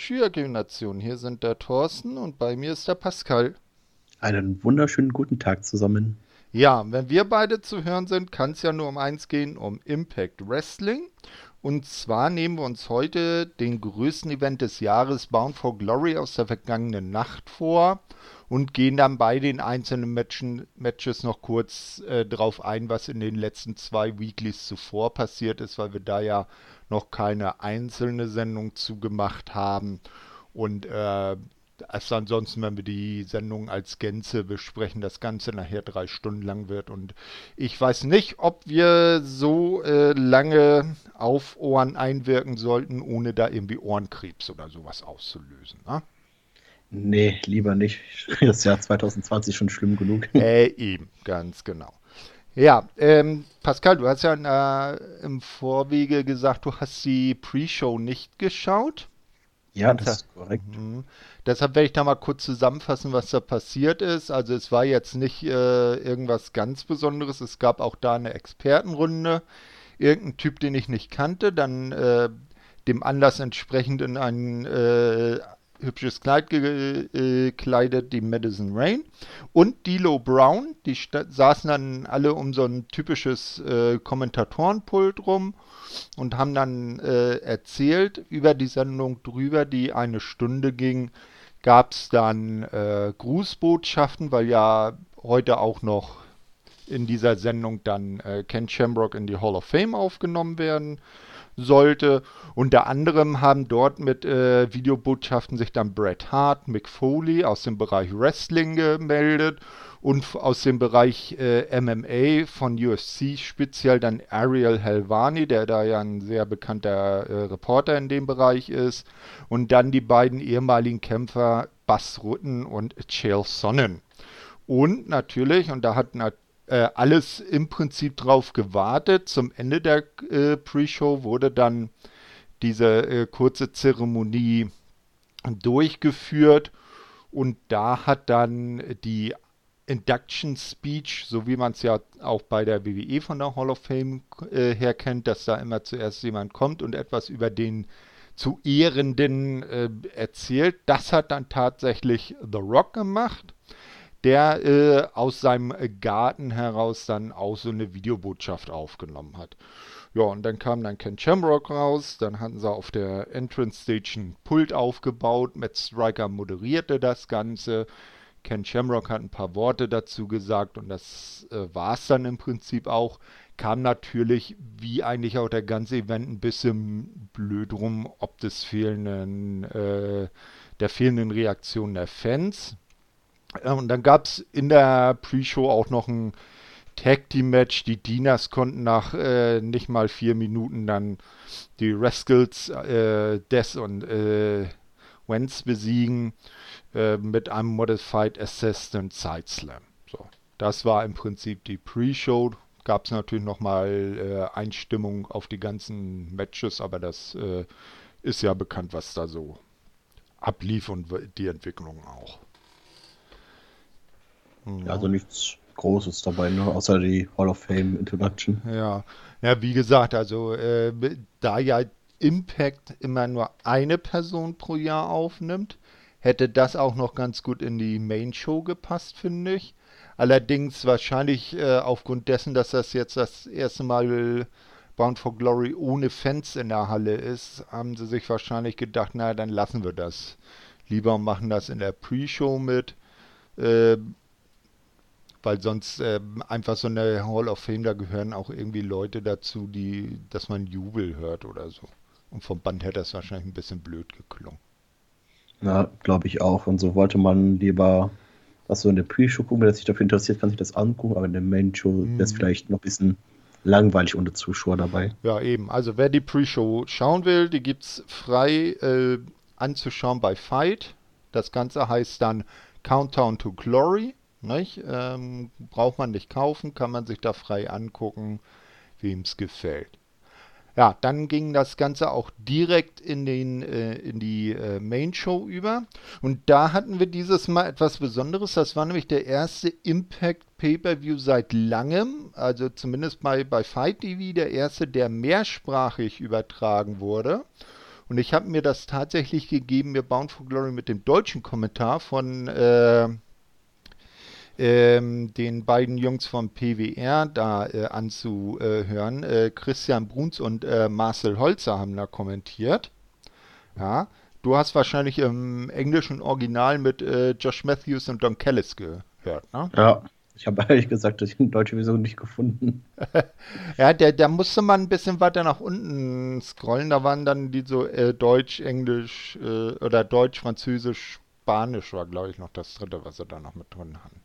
Schülergeneration, hier sind der Thorsten und bei mir ist der Pascal. Einen wunderschönen guten Tag zusammen. Ja, wenn wir beide zu hören sind, kann es ja nur um eins gehen, um Impact Wrestling. Und zwar nehmen wir uns heute den größten Event des Jahres, Bound for Glory, aus der vergangenen Nacht vor und gehen dann bei den einzelnen Matchen, Matches noch kurz äh, drauf ein, was in den letzten zwei Weeklies zuvor passiert ist, weil wir da ja noch keine einzelne Sendung zugemacht haben. Und äh, also ansonsten, wenn wir die Sendung als Gänze besprechen, das Ganze nachher drei Stunden lang wird. Und ich weiß nicht, ob wir so äh, lange auf Ohren einwirken sollten, ohne da irgendwie Ohrenkrebs oder sowas auszulösen. Ne? Nee, lieber nicht. Das Jahr 2020 schon schlimm genug. Äh, eben, ganz genau. Ja, ähm, Pascal, du hast ja äh, im Vorwege gesagt, du hast die Pre-Show nicht geschaut. Ja, das ist korrekt. Mhm. Deshalb werde ich da mal kurz zusammenfassen, was da passiert ist. Also es war jetzt nicht äh, irgendwas ganz Besonderes. Es gab auch da eine Expertenrunde. Irgendein Typ, den ich nicht kannte, dann äh, dem Anlass entsprechend in einen äh, hübsches Kleid gekleidet, die Madison Rain. Und Dilo Brown, die saßen dann alle um so ein typisches äh, Kommentatorenpult rum und haben dann äh, erzählt über die Sendung drüber, die eine Stunde ging. Gab es dann äh, Grußbotschaften, weil ja heute auch noch in dieser Sendung dann äh, Ken Shamrock in die Hall of Fame aufgenommen werden sollte. Unter anderem haben dort mit äh, Videobotschaften sich dann Bret Hart, Mick Foley aus dem Bereich Wrestling gemeldet und aus dem Bereich äh, MMA von UFC speziell dann Ariel Helvani, der da ja ein sehr bekannter äh, Reporter in dem Bereich ist, und dann die beiden ehemaligen Kämpfer Bas Rutten und Chael Sonnen. Und natürlich, und da hat äh, alles im Prinzip drauf gewartet. Zum Ende der äh, Pre-Show wurde dann diese äh, kurze Zeremonie durchgeführt und da hat dann die Induction Speech, so wie man es ja auch bei der WWE von der Hall of Fame äh, her kennt, dass da immer zuerst jemand kommt und etwas über den zu Ehrenden äh, erzählt. Das hat dann tatsächlich The Rock gemacht der äh, aus seinem Garten heraus dann auch so eine Videobotschaft aufgenommen hat. Ja, und dann kam dann Ken Shamrock raus, dann hatten sie auf der Entrance Stage ein Pult aufgebaut, Matt Striker moderierte das Ganze, Ken Shamrock hat ein paar Worte dazu gesagt und das äh, war es dann im Prinzip auch. Kam natürlich, wie eigentlich auch der ganze Event, ein bisschen blöd rum, ob des fehlenden, äh, der fehlenden Reaktion der Fans. Und dann gab es in der Pre-Show auch noch ein Tag Team Match. Die Dinas konnten nach äh, nicht mal vier Minuten dann die Rascals, äh, Death und äh, Wentz besiegen äh, mit einem Modified Assistant Side Slam. So, das war im Prinzip die Pre-Show. Gab es natürlich nochmal äh, Einstimmung auf die ganzen Matches, aber das äh, ist ja bekannt, was da so ablief und die Entwicklung auch. Ja, also nichts Großes dabei, ne? außer die Hall of Fame Introduction. Ja, ja wie gesagt, also äh, da ja Impact immer nur eine Person pro Jahr aufnimmt, hätte das auch noch ganz gut in die Main Show gepasst, finde ich. Allerdings wahrscheinlich äh, aufgrund dessen, dass das jetzt das erste Mal Bound for Glory ohne Fans in der Halle ist, haben sie sich wahrscheinlich gedacht, naja, dann lassen wir das lieber machen das in der Pre-Show mit. Äh, weil sonst äh, einfach so eine Hall of Fame, da gehören auch irgendwie Leute dazu, die, dass man Jubel hört oder so. Und vom Band hätte das wahrscheinlich ein bisschen blöd geklungen. Ja, glaube ich auch. Und so wollte man lieber was so in der Pre-Show gucken, wer sich dafür interessiert, kann sich das angucken, aber in der Main-Show mhm. wäre es vielleicht noch ein bisschen langweilig ohne Zuschauer dabei. Ja, eben. Also wer die Pre-Show schauen will, die gibt es frei äh, anzuschauen bei Fight. Das Ganze heißt dann Countdown to Glory. Nicht? Ähm, braucht man nicht kaufen, kann man sich da frei angucken, wem es gefällt. Ja, dann ging das Ganze auch direkt in, den, äh, in die äh, Main Show über. Und da hatten wir dieses Mal etwas Besonderes. Das war nämlich der erste Impact Pay-Per-View seit langem. Also zumindest bei, bei Fight TV der erste, der mehrsprachig übertragen wurde. Und ich habe mir das tatsächlich gegeben, mir Bound for Glory mit dem deutschen Kommentar von äh, ähm, den beiden Jungs vom PWR da äh, anzuhören. Äh, Christian Bruns und äh, Marcel Holzer haben da kommentiert. Ja, du hast wahrscheinlich im englischen Original mit äh, Josh Matthews und Don Kellis gehört, ne? Ja. Ich habe ehrlich gesagt die deutsche Version nicht gefunden. ja, der, da musste man ein bisschen weiter nach unten scrollen. Da waren dann die so äh, Deutsch, Englisch äh, oder Deutsch, Französisch, Spanisch war, glaube ich, noch das dritte, was sie da noch mit drin hatten.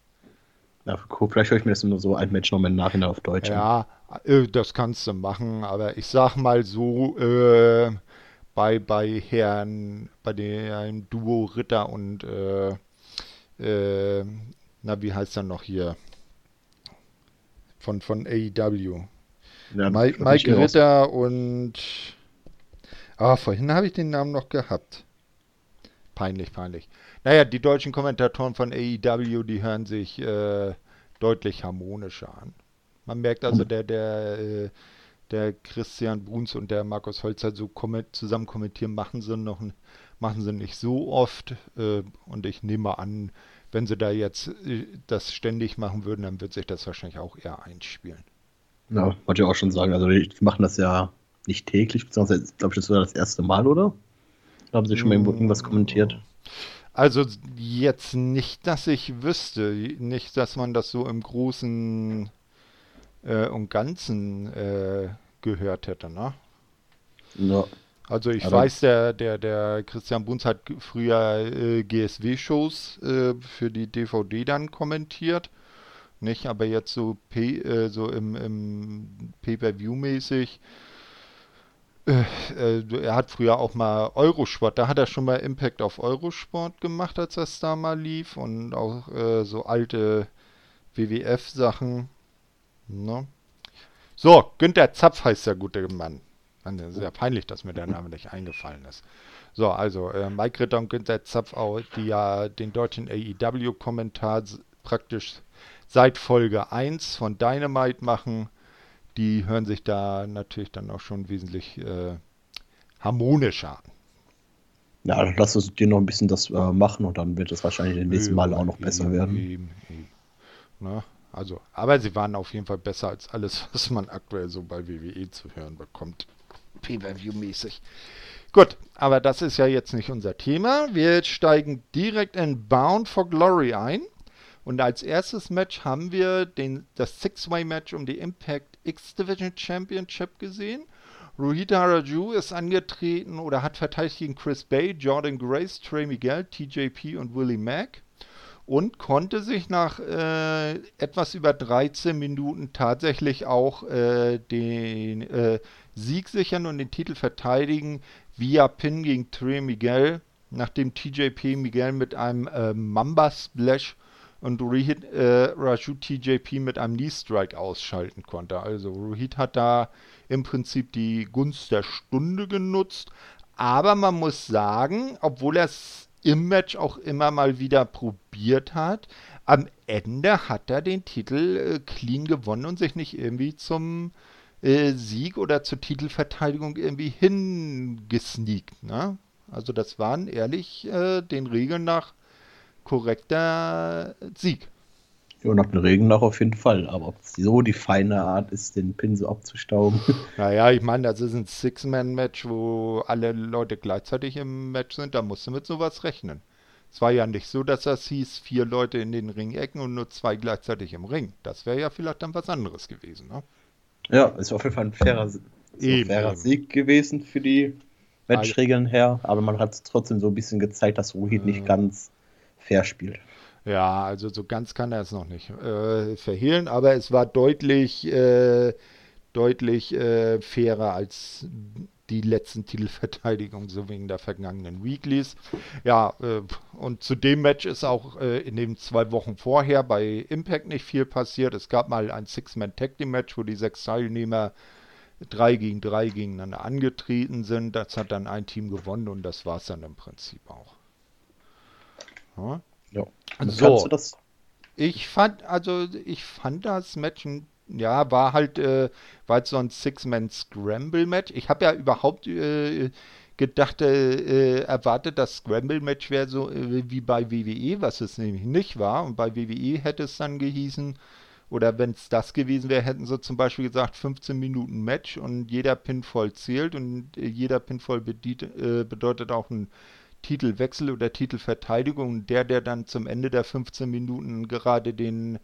Ja, cool. Vielleicht höre ich mir das nur so ein Match noch im Nachhinein auf Deutsch Ja, äh, das kannst du machen, aber ich sag mal so, äh, bei, bei Herrn, bei dem Duo Ritter und äh, äh, na, wie heißt er noch hier? Von, von AEW. Ja, Mike, Mike Ritter und. Ah, vorhin habe ich den Namen noch gehabt. Peinlich, peinlich. Naja, die deutschen Kommentatoren von AEW, die hören sich äh, deutlich harmonischer an. Man merkt also, hm. der, der, äh, der Christian Bruns und der Markus Holzer so komment zusammen kommentieren, machen sie noch machen sie nicht so oft. Äh, und ich nehme an, wenn sie da jetzt äh, das ständig machen würden, dann wird sich das wahrscheinlich auch eher einspielen. Ja, wollte ich auch schon sagen. Also die machen das ja nicht täglich, beziehungsweise glaube ich, das war das erste Mal, oder? Da haben sie schon mal irgendwas kommentiert. Also jetzt nicht, dass ich wüsste, nicht, dass man das so im Großen äh, und Ganzen äh, gehört hätte, ne? Ja. Also ich Aber weiß, der, der, der Christian Bunz hat früher äh, GSW-Shows äh, für die DVD dann kommentiert. Nicht, aber jetzt so, P, äh, so im, im Pay-Per-View-mäßig. Äh, äh, er hat früher auch mal Eurosport, da hat er schon mal Impact auf Eurosport gemacht, als das da mal lief. Und auch äh, so alte WWF-Sachen. Ne? So, Günther Zapf heißt der gute Mann. Mann, das ist ja peinlich, dass mir der Name nicht eingefallen ist. So, also äh, Mike Ritter und Günther Zapfau, die ja den deutschen AEW-Kommentar praktisch seit Folge 1 von Dynamite machen, die hören sich da natürlich dann auch schon wesentlich äh, harmonischer an. Ja, lass uns dir noch ein bisschen das äh, machen und dann wird es wahrscheinlich das nächste Mal auch noch besser werden. Eben, eben. Na, also, aber sie waren auf jeden Fall besser als alles, was man aktuell so bei WWE zu hören bekommt. Pay-Per-View-mäßig. Gut, aber das ist ja jetzt nicht unser Thema. Wir steigen direkt in Bound for Glory ein. Und als erstes Match haben wir den, das Six-Way-Match um die Impact X-Division Championship gesehen. Ruhita Raju ist angetreten oder hat verteidigt gegen Chris Bay, Jordan Grace, Trey Miguel, TJP und Willie Mack und konnte sich nach äh, etwas über 13 Minuten tatsächlich auch äh, den äh, Sieg sichern und den Titel verteidigen via Pin gegen Trey Miguel, nachdem TJP Miguel mit einem äh, Mamba Splash und Rohit äh, Raju TJP mit einem Knee Strike ausschalten konnte. Also Rohit hat da im Prinzip die Gunst der Stunde genutzt, aber man muss sagen, obwohl er es im Match auch immer mal wieder probiert hat. Am Ende hat er den Titel äh, clean gewonnen und sich nicht irgendwie zum äh, Sieg oder zur Titelverteidigung irgendwie hingesneakt. Ne? Also das waren ehrlich äh, den Regeln nach korrekter Sieg. Ja, nach den Regeln nach auf jeden Fall. Aber ob es so die feine Art ist, den Pin so abzustauben. Naja, ich meine, das ist ein Six-Man-Match, wo alle Leute gleichzeitig im Match sind. Da musst du mit sowas rechnen. Es war ja nicht so, dass das hieß, vier Leute in den Ringecken und nur zwei gleichzeitig im Ring. Das wäre ja vielleicht dann was anderes gewesen, ne? Ja, ist auf jeden Fall ein fairer, ein fairer Sieg gewesen für die Matchregeln her. Aber man hat trotzdem so ein bisschen gezeigt, dass Rohit äh, nicht ganz fair spielt. Ja, also so ganz kann er es noch nicht äh, verhehlen, aber es war deutlich, äh, deutlich äh, fairer als die letzten Titelverteidigungen, so wegen der vergangenen Weeklies. Ja, äh, und zu dem Match ist auch äh, in den zwei Wochen vorher bei Impact nicht viel passiert. Es gab mal ein Six-Man-Tag-Team-Match, wo die sechs Teilnehmer drei gegen drei gegeneinander angetreten sind. Das hat dann ein Team gewonnen und das war es dann im Prinzip auch. Ja. Ja. So, ich fand, also ich fand das Match, ja, war halt, äh, war halt so ein Six-Man-Scramble-Match. Ich habe ja überhaupt äh, gedacht, äh, erwartet, das Scramble-Match wäre so äh, wie bei WWE, was es nämlich nicht war. Und bei WWE hätte es dann gehießen, oder wenn es das gewesen wäre, hätten sie zum Beispiel gesagt, 15 Minuten Match und jeder Pinfall zählt und äh, jeder Pinfall äh, bedeutet auch ein Titelwechsel oder Titelverteidigung. Und der, der dann zum Ende der 15 Minuten gerade den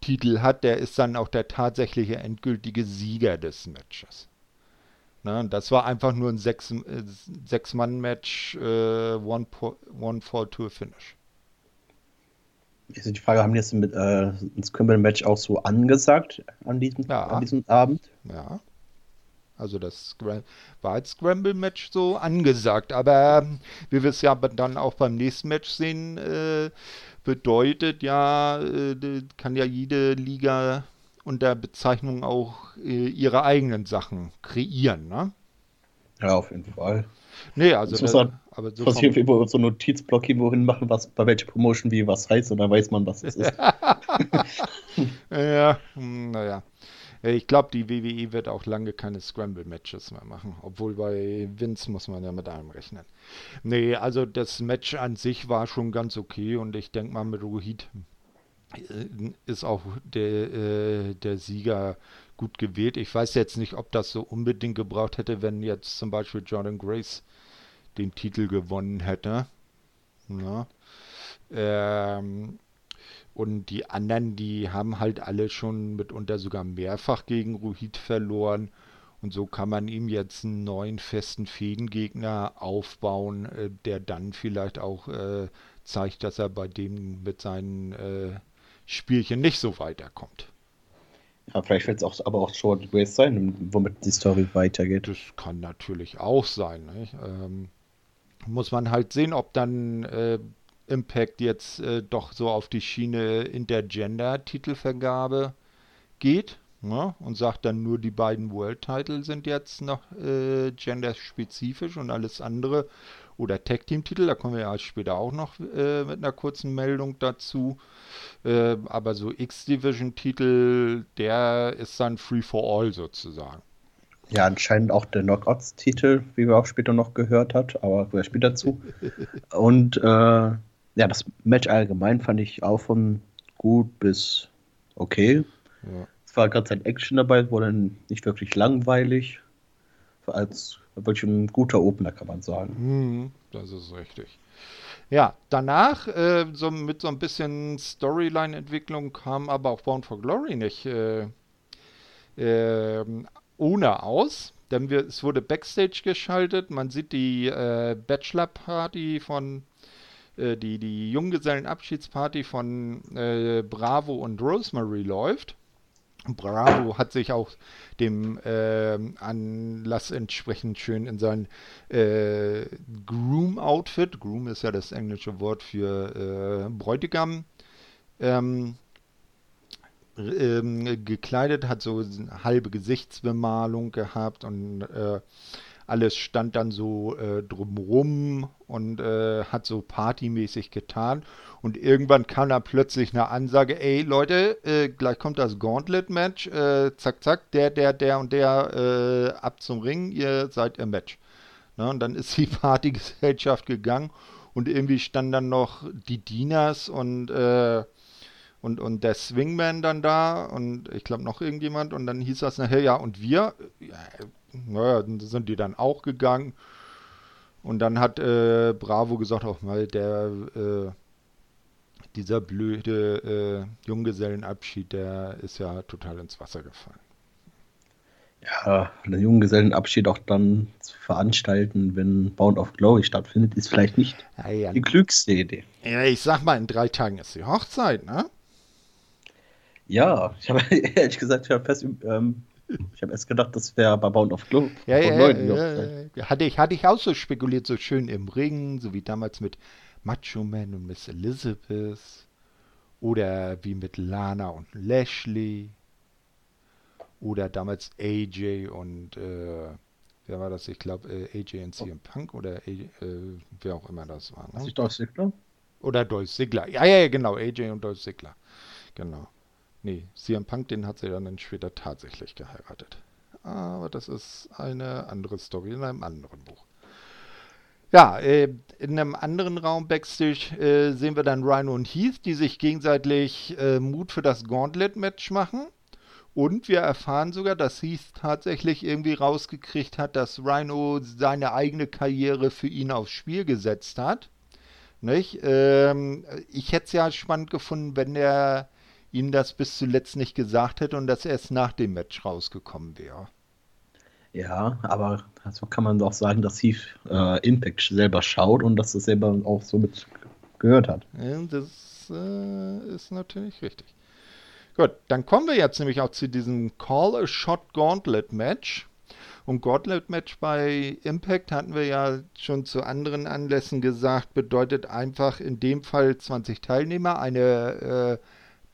Titel hat, der ist dann auch der tatsächliche endgültige Sieger des Matches. Na, das war einfach nur ein Sechs-Mann-Match, äh, äh, One-Fall-Tour-Finish. Jetzt ist die Frage, haben die jetzt mit äh, ein Scramble-Match auch so angesagt an diesem, ja. an diesem Abend? Ja. Also das war als Scramble-Match so angesagt. Aber ähm, wie wir es ja dann auch beim nächsten Match sehen, äh, bedeutet ja, äh, kann ja jede Liga unter Bezeichnung auch äh, ihre eigenen Sachen kreieren, ne? Ja, auf jeden Fall. Nee, also das, das, aber so was irgendwo so Notizblock irgendwo hin machen, was bei welcher Promotion wie was heißt und dann weiß man, was es ist. ja, hm, naja. Ich glaube, die WWE wird auch lange keine Scramble-Matches mehr machen. Obwohl bei Vince muss man ja mit allem rechnen. Nee, also das Match an sich war schon ganz okay und ich denke mal mit Rohit äh, ist auch der, äh, der Sieger gut gewählt. Ich weiß jetzt nicht, ob das so unbedingt gebraucht hätte, wenn jetzt zum Beispiel Jordan Grace den Titel gewonnen hätte. Ja. Ähm, und die anderen, die haben halt alle schon mitunter sogar mehrfach gegen Ruhid verloren. Und so kann man ihm jetzt einen neuen festen Fädengegner aufbauen, äh, der dann vielleicht auch äh, zeigt, dass er bei dem mit seinen äh, Spielchen nicht so weiterkommt. Ja, vielleicht wird es auch, aber auch Short Ways sein, womit die Story weitergeht. Das kann natürlich auch sein. Ähm, muss man halt sehen, ob dann äh, Impact jetzt äh, doch so auf die Schiene Intergender-Titelvergabe geht ne? und sagt dann nur die beiden World-Title sind jetzt noch äh, genderspezifisch und alles andere oder Tag-Team-Titel, da kommen wir ja später auch noch äh, mit einer kurzen Meldung dazu. Äh, aber so X-Division-Titel, der ist dann Free for All sozusagen. Ja, anscheinend auch der Knockouts-Titel, wie wir auch später noch gehört hat, aber wir später dazu. Und äh, ja, das Match allgemein fand ich auch von gut bis okay. Ja. Es war gerade sein Action dabei, wurde nicht wirklich langweilig. Als wirklich ein guter Opener, kann man sagen. Mhm, das ist richtig. Ja, danach, äh, so mit so ein bisschen Storyline-Entwicklung, kam aber auch Bound for Glory nicht äh, äh, ohne aus. Denn wir, es wurde Backstage geschaltet. Man sieht die äh, Bachelor-Party von äh, die, die Junggesellenabschiedsparty von äh, Bravo und Rosemary läuft. Bravo hat sich auch dem äh, Anlass entsprechend schön in sein äh, Groom-Outfit, Groom ist ja das englische Wort für äh, Bräutigam, ähm, ähm, gekleidet, hat so halbe Gesichtsbemalung gehabt und äh, alles stand dann so äh, drumrum und äh, hat so partymäßig getan. Und irgendwann kam dann plötzlich eine Ansage, ey Leute, äh, gleich kommt das Gauntlet-Match, äh, zack, zack, der, der, der und der äh, ab zum Ring, ihr seid im Match. Na, und dann ist die Partygesellschaft gegangen und irgendwie standen dann noch die Dieners und äh, und, und der Swingman dann da und ich glaube noch irgendjemand und dann hieß das nachher, ja, und wir, ja, naja, dann sind die dann auch gegangen. Und dann hat äh, Bravo gesagt, auch mal der äh, dieser blöde äh, Junggesellenabschied, der ist ja total ins Wasser gefallen. Ja, einen Junggesellenabschied auch dann zu veranstalten, wenn Bound of Glory stattfindet, ist vielleicht nicht ja, ja. die klügste Idee. Ja, ich sag mal, in drei Tagen ist die Hochzeit, ne? Ja, ich habe ehrlich gesagt, ich habe fest ähm, ich habe erst gedacht, das wäre bei Bound of Glory. Ja, ja, ja, ja, Hatte, ich, hatte ich auch so spekuliert, so schön im Ring, so wie damals mit Macho Man und Miss Elizabeth. Oder wie mit Lana und Lashley. Oder damals AJ und, äh, wer war das? Ich glaube, äh, AJ und CM Punk oder AJ, äh, wer auch immer das war. Ne? Dolph Ziggler? Oder Dolph Ziggler. Ja, ja, genau, AJ und Dolph Ziggler. Genau. Nee, CM Punk, den hat sie dann später tatsächlich geheiratet. Aber das ist eine andere Story in einem anderen Buch. Ja, äh, in einem anderen Raum Backstage äh, sehen wir dann Rhino und Heath, die sich gegenseitig äh, Mut für das Gauntlet-Match machen. Und wir erfahren sogar, dass Heath tatsächlich irgendwie rausgekriegt hat, dass Rhino seine eigene Karriere für ihn aufs Spiel gesetzt hat. Nicht? Ähm, ich hätte es ja spannend gefunden, wenn er ihm das bis zuletzt nicht gesagt hätte und dass er erst nach dem Match rausgekommen wäre. Ja, aber so kann man doch sagen, dass Heath äh, Impact selber schaut und dass es selber auch so mit gehört hat. Ja, das äh, ist natürlich richtig. Gut, dann kommen wir jetzt nämlich auch zu diesem Call a Shot Gauntlet Match. Und Gauntlet Match bei Impact hatten wir ja schon zu anderen Anlässen gesagt, bedeutet einfach in dem Fall 20 Teilnehmer, eine äh,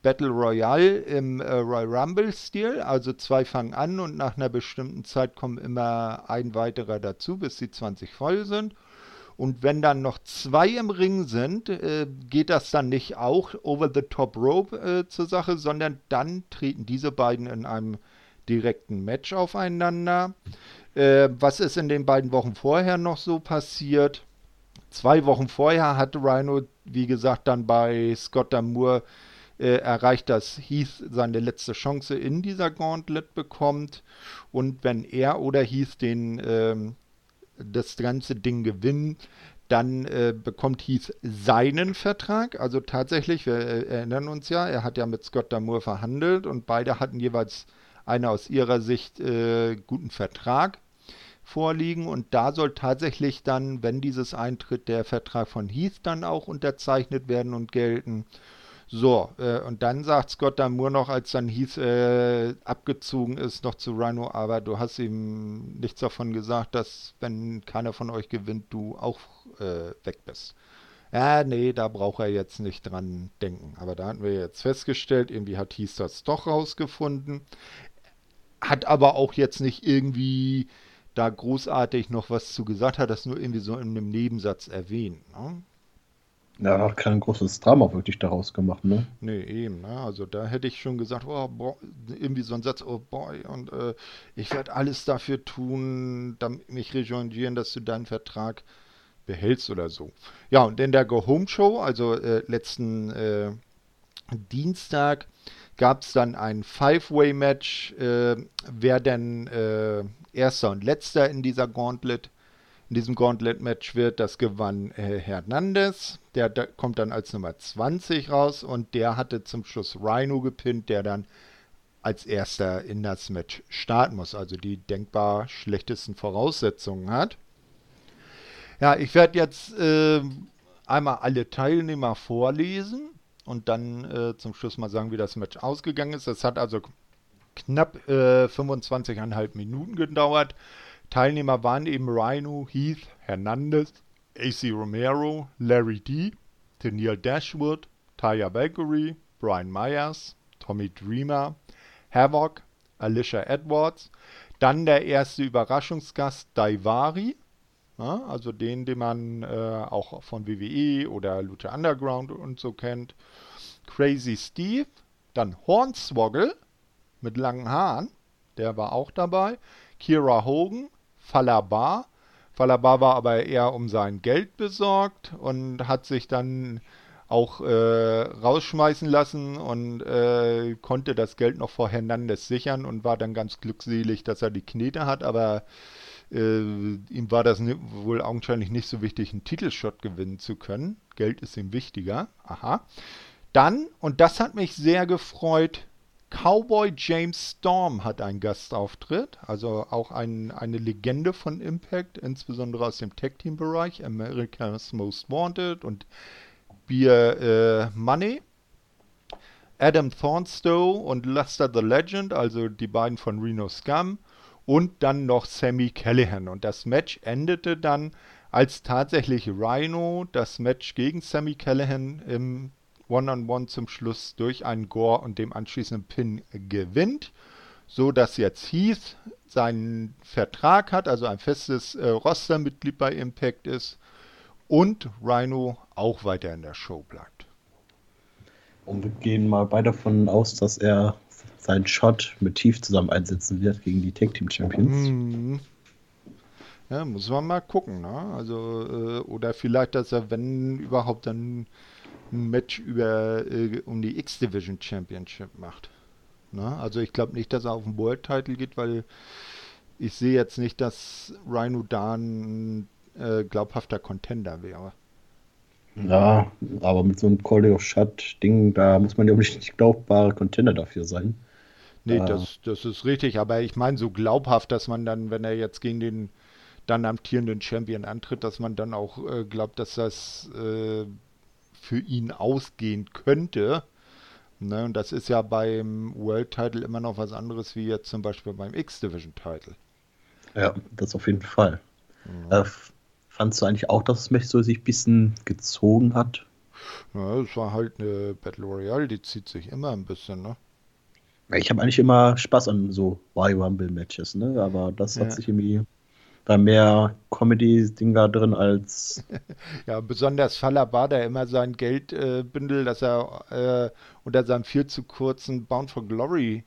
Battle Royale im äh, Royal Rumble-Stil. Also zwei fangen an und nach einer bestimmten Zeit kommen immer ein weiterer dazu, bis die 20 voll sind. Und wenn dann noch zwei im Ring sind, äh, geht das dann nicht auch over the top rope äh, zur Sache, sondern dann treten diese beiden in einem direkten Match aufeinander. Äh, was ist in den beiden Wochen vorher noch so passiert? Zwei Wochen vorher hatte Rhino, wie gesagt, dann bei Scott Damour äh, erreicht, dass Heath seine letzte Chance in dieser Gauntlet bekommt. Und wenn er oder Heath den, ähm, das ganze Ding gewinnen, dann äh, bekommt Heath seinen Vertrag. Also tatsächlich, wir äh, erinnern uns ja, er hat ja mit Scott Damour verhandelt und beide hatten jeweils einen aus ihrer Sicht äh, guten Vertrag vorliegen und da soll tatsächlich dann, wenn dieses eintritt, der Vertrag von Heath dann auch unterzeichnet werden und gelten. So, äh, und dann sagt Scott Damour noch, als dann Heath äh, abgezogen ist, noch zu Rhino, aber du hast ihm nichts davon gesagt, dass, wenn keiner von euch gewinnt, du auch äh, weg bist. Ja, nee, da braucht er jetzt nicht dran denken. Aber da hatten wir jetzt festgestellt, irgendwie hat Heath das doch rausgefunden hat aber auch jetzt nicht irgendwie da großartig noch was zu gesagt, hat das nur irgendwie so in einem Nebensatz erwähnt. Ne? Ja, hat kein großes Drama wirklich daraus gemacht, ne? Nee, eben, ne? Also da hätte ich schon gesagt, oh, boah, irgendwie so ein Satz, oh boy, und äh, ich werde alles dafür tun, damit mich rejoingieren, dass du deinen Vertrag behältst oder so. Ja, und in der Go Home Show, also äh, letzten äh, Dienstag, gab es dann ein Five-Way-Match, äh, wer denn äh, erster und letzter in dieser Gauntlet, in diesem Gauntlet-Match wird. Das gewann äh, Hernandez, der, der, kommt dann als Nummer 20 raus und der hatte zum Schluss Rhino gepinnt, der dann als erster in das Match starten muss, also die denkbar schlechtesten Voraussetzungen hat. Ja, ich werde jetzt äh, einmal alle Teilnehmer vorlesen und dann äh, zum Schluss mal sagen, wie das Match ausgegangen ist. Das hat also knapp äh, 25,5 Minuten gedauert. Teilnehmer waren eben Rhino, Heath, Hernandez, AC Romero, Larry D., Tennille Dashwood, Taya Valkyrie, Brian Myers, Tommy Dreamer, Havoc, Alicia Edwards. Dann der erste Überraschungsgast Daivari, ja, also den, den man äh, auch von WWE oder Lucha Underground und so kennt. Crazy Steve, dann Hornswoggle mit langen Haaren, der war auch dabei. Kira Hogan, Falabar. Falabar war aber eher um sein Geld besorgt und hat sich dann auch äh, rausschmeißen lassen und äh, konnte das Geld noch vor Hernandez sichern und war dann ganz glückselig, dass er die Knete hat, aber äh, ihm war das wohl augenscheinlich nicht so wichtig, einen Titelshot gewinnen zu können. Geld ist ihm wichtiger. Aha. Dann, und das hat mich sehr gefreut, Cowboy James Storm hat einen Gastauftritt, also auch ein, eine Legende von Impact, insbesondere aus dem Tag-Team-Bereich, America's Most Wanted und Beer äh, Money. Adam Thornstowe und Lester the Legend, also die beiden von Reno Scum und dann noch Sammy Callahan. Und das Match endete dann, als tatsächlich Rhino das Match gegen Sammy Callahan im One-on-One -on -One zum Schluss durch einen Gore und dem anschließenden Pin gewinnt, so dass jetzt Heath seinen Vertrag hat, also ein festes äh, Rostermitglied bei Impact ist und Rhino auch weiter in der Show bleibt. Und wir gehen mal beide davon aus, dass er seinen Shot mit Tief zusammen einsetzen wird gegen die Tag Team Champions. Mhm. Ja, muss man mal gucken, ne? Also, äh, oder vielleicht, dass er, wenn überhaupt, dann ein Match über äh, um die X-Division Championship macht. Ne? Also ich glaube nicht, dass er auf den World Title geht, weil ich sehe jetzt nicht, dass Rhino da ein äh, glaubhafter Contender wäre. Ja, aber mit so einem Call of Shut-Ding, da muss man ja nicht glaubbare Contender dafür sein. Nee, äh, das, das ist richtig, aber ich meine so glaubhaft, dass man dann, wenn er jetzt gegen den dann amtierenden Champion antritt, dass man dann auch äh, glaubt, dass das äh, für ihn ausgehen könnte. Ne, und das ist ja beim World Title immer noch was anderes wie jetzt zum Beispiel beim X-Division Title. Ja, das auf jeden Fall. Mhm. Äh, fandst du eigentlich auch, dass das Match so sich ein bisschen gezogen hat? Ja, es war halt eine Battle Royale, die zieht sich immer ein bisschen, ne? Ich habe eigentlich immer Spaß an so Royal Rumble Matches, ne? Aber das hat sich irgendwie da mehr Comedy-Ding da drin als. ja, besonders Faller war da immer sein Geldbündel, äh, das er äh, unter seinem viel zu kurzen Bound for Glory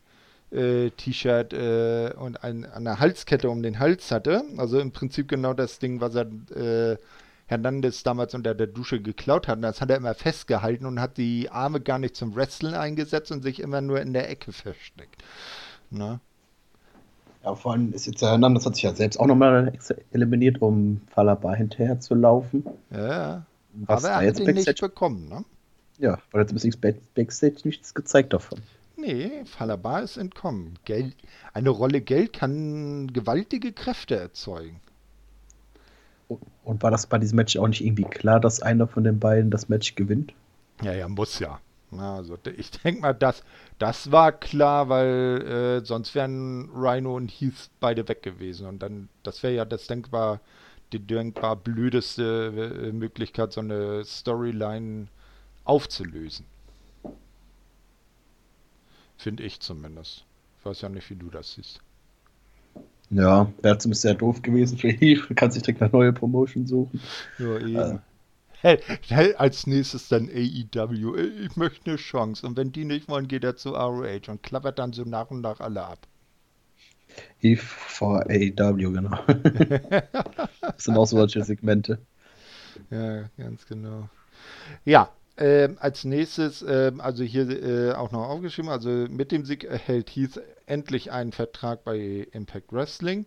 äh, T-Shirt äh, und ein, eine Halskette um den Hals hatte. Also im Prinzip genau das Ding, was er äh, Hernandez damals unter der Dusche geklaut hat. Das hat er immer festgehalten und hat die Arme gar nicht zum Wrestling eingesetzt und sich immer nur in der Ecke versteckt. Na? Ja, vor allem ist jetzt der Hernandez hat sich ja selbst auch nochmal eliminiert, um Falaba hinterher zu laufen. Ja, was aber er hat ihn Backstage... nicht bekommen, ne? Ja, weil er zumindest Backstage nichts gezeigt davon. Nee, Falaba ist entkommen. Geld, eine Rolle Geld kann gewaltige Kräfte erzeugen. Und war das bei diesem Match auch nicht irgendwie klar, dass einer von den beiden das Match gewinnt? Ja, ja, muss ja. Also ich denke mal, das, das war klar, weil äh, sonst wären Rhino und Heath beide weg gewesen. Und dann, das wäre ja das denkbar, die denkbar blödeste äh, Möglichkeit, so eine Storyline aufzulösen. Finde ich zumindest. Ich weiß ja nicht, wie du das siehst. Ja, wäre zumindest sehr doof gewesen für Eve. Kann sich direkt eine neue Promotion suchen. Ja, eben. Äh. Als nächstes dann AEW. Ich möchte eine Chance. Und wenn die nicht wollen, geht er zu ROH und klappert dann so nach und nach alle ab. Eve vor AEW, genau. das sind auch solche Segmente. Ja, ganz genau. Ja, äh, als nächstes, äh, also hier äh, auch noch aufgeschrieben, also mit dem Sieg erhält Heath endlich einen Vertrag bei Impact Wrestling.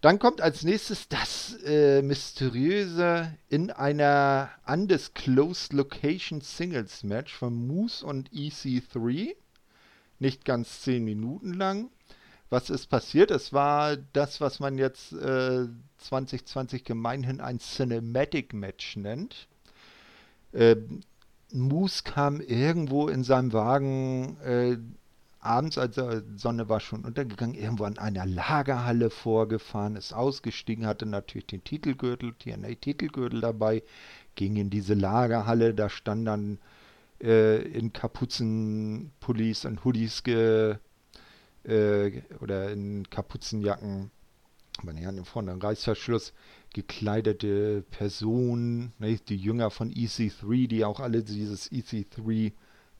Dann kommt als nächstes das äh, mysteriöse in einer undisclosed Location Singles Match von Moose und EC3. Nicht ganz 10 Minuten lang. Was ist passiert? Es war das, was man jetzt äh, 2020 gemeinhin ein Cinematic Match nennt. Äh, Moose kam irgendwo in seinem Wagen äh, abends, als die Sonne war schon untergegangen, irgendwo an einer Lagerhalle vorgefahren, ist ausgestiegen, hatte natürlich den Titelgürtel, TNA-Titelgürtel dabei, ging in diese Lagerhalle, da stand dann äh, in Kapuzenpullis und Hoodies ge, äh, oder in Kapuzenjacken, man ja vorne einen Reißverschluss, gekleidete Personen, ne, die Jünger von EC3, die auch alle dieses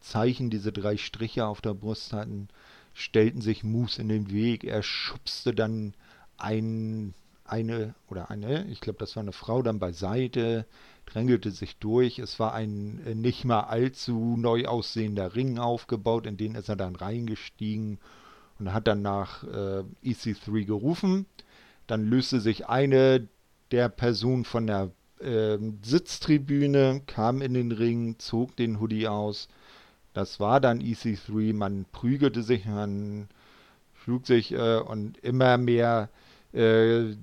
EC3-Zeichen, diese drei Striche auf der Brust hatten, stellten sich Moose in den Weg. Er schubste dann ein, eine oder eine, ich glaube, das war eine Frau, dann beiseite, drängelte sich durch. Es war ein äh, nicht mal allzu neu aussehender Ring aufgebaut, in den ist er dann reingestiegen und hat dann nach äh, EC3 gerufen. Dann löste sich eine der Person von der äh, Sitztribüne, kam in den Ring, zog den Hoodie aus. Das war dann EC3. Man prügelte sich, man schlug sich äh, und immer mehr äh,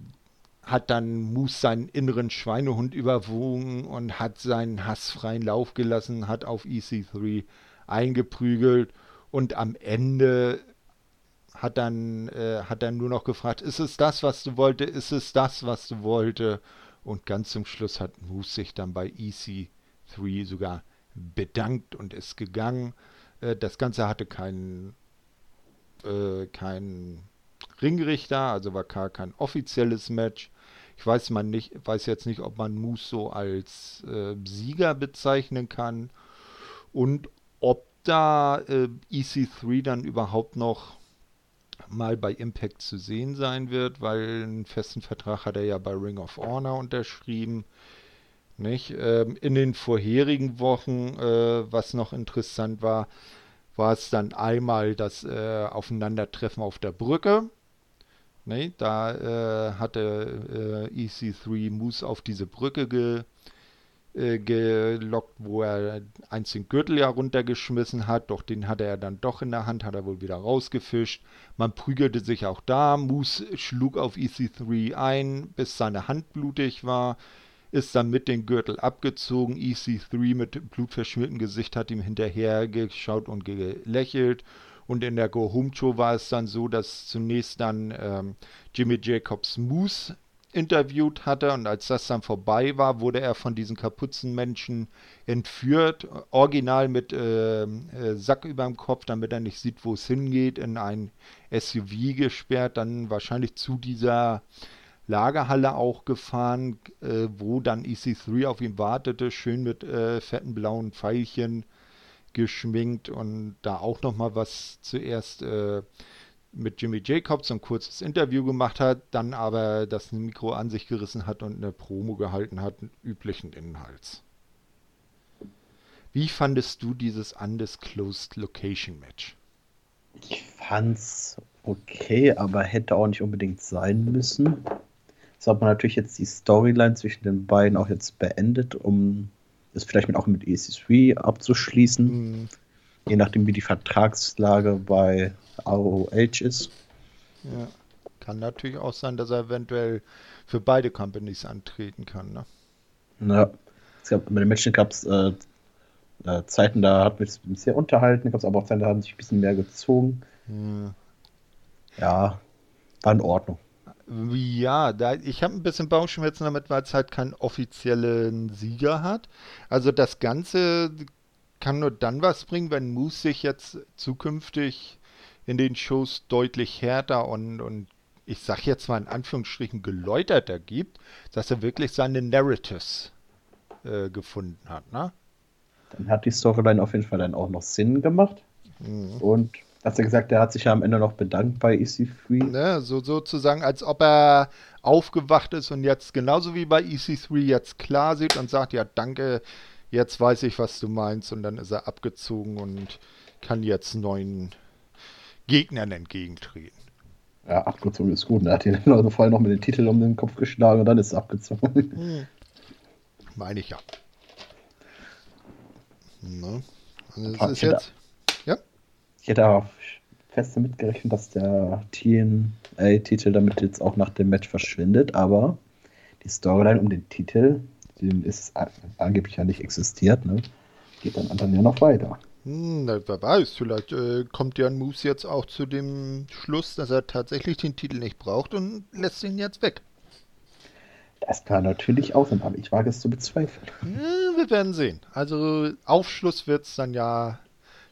hat dann Moose seinen inneren Schweinehund überwogen und hat seinen hassfreien Lauf gelassen, hat auf EC3 eingeprügelt und am Ende hat dann, äh, hat dann nur noch gefragt, ist es das, was du wollte, ist es das, was du wollte? Und ganz zum Schluss hat Moose sich dann bei EC3 sogar bedankt und ist gegangen. Äh, das Ganze hatte keinen äh, kein Ringrichter, also war gar kein offizielles Match. Ich weiß, man nicht, weiß jetzt nicht, ob man Moose so als äh, Sieger bezeichnen kann und ob da äh, EC3 dann überhaupt noch mal bei Impact zu sehen sein wird, weil einen festen Vertrag hat er ja bei Ring of Honor unterschrieben. Nicht? Ähm, in den vorherigen Wochen, äh, was noch interessant war, war es dann einmal das äh, Aufeinandertreffen auf der Brücke. Ne? Da äh, hatte äh, EC3 Moose auf diese Brücke ge, äh, gelockt, wo er eins den Gürtel ja runtergeschmissen hat, doch den hatte er dann doch in der Hand, hat er wohl wieder rausgefischt. Man prügelte sich auch da, Moose schlug auf EC3 ein, bis seine Hand blutig war ist dann mit dem Gürtel abgezogen. EC3 mit blutverschmiertem Gesicht hat ihm hinterher geschaut und gelächelt. Und in der Go Home Show war es dann so, dass zunächst dann ähm, Jimmy Jacobs Moose interviewt hatte und als das dann vorbei war, wurde er von diesen Kapuzenmenschen entführt, original mit äh, äh, Sack über dem Kopf, damit er nicht sieht, wo es hingeht, in ein SUV gesperrt, dann wahrscheinlich zu dieser Lagerhalle auch gefahren, äh, wo dann EC3 auf ihn wartete, schön mit äh, fetten blauen Pfeilchen geschminkt und da auch nochmal was zuerst äh, mit Jimmy Jacobs ein kurzes Interview gemacht hat, dann aber das Mikro an sich gerissen hat und eine Promo gehalten hat, üblichen Inhalts. Wie fandest du dieses Undisclosed Location Match? Ich fand's okay, aber hätte auch nicht unbedingt sein müssen. So hat man natürlich jetzt die Storyline zwischen den beiden auch jetzt beendet, um es vielleicht mit, auch mit EC3 abzuschließen. Mhm. Je nachdem, wie die Vertragslage bei ROH ist. Ja. Kann natürlich auch sein, dass er eventuell für beide Companies antreten kann. Ne? Ja. Es gab, bei den Matchen gab es äh, äh, Zeiten, da hat mich sehr unterhalten, gab es aber auch Zeiten, da haben sich ein bisschen mehr gezogen. Ja, ja war in Ordnung. Ja, da, ich habe ein bisschen Bauchschmerzen damit, weil es halt keinen offiziellen Sieger hat. Also das Ganze kann nur dann was bringen, wenn Moose sich jetzt zukünftig in den Shows deutlich härter und, und ich sag jetzt mal in Anführungsstrichen geläuterter gibt, dass er wirklich seine Narratives äh, gefunden hat. Ne? Dann hat die Storyline auf jeden Fall dann auch noch Sinn gemacht. Mhm. Und Hast du gesagt, er hat sich ja am Ende noch bedankt bei EC3? Ne, so sozusagen, als ob er aufgewacht ist und jetzt genauso wie bei EC3 jetzt klar sieht und sagt, ja, danke, jetzt weiß ich, was du meinst. Und dann ist er abgezogen und kann jetzt neuen Gegnern entgegentreten. Ja, abgezogen ist gut. Er hat ihn also vorher noch mit dem Titel um den Kopf geschlagen und dann ist er abgezogen. Hm. Meine ich ja. Ne? Also das ist jetzt. Ich hätte auch fest damit gerechnet, dass der TNA-Titel damit jetzt auch nach dem Match verschwindet, aber die Storyline um den Titel, den ist angeblich ja nicht existiert, ne? geht dann, dann ja noch weiter. Hm, wer weiß, vielleicht äh, kommt Jan Moose jetzt auch zu dem Schluss, dass er tatsächlich den Titel nicht braucht und lässt ihn jetzt weg. Das kann natürlich auch sein, aber ich wage es zu bezweifeln. Ja, wir werden sehen. Also Aufschluss wird es dann ja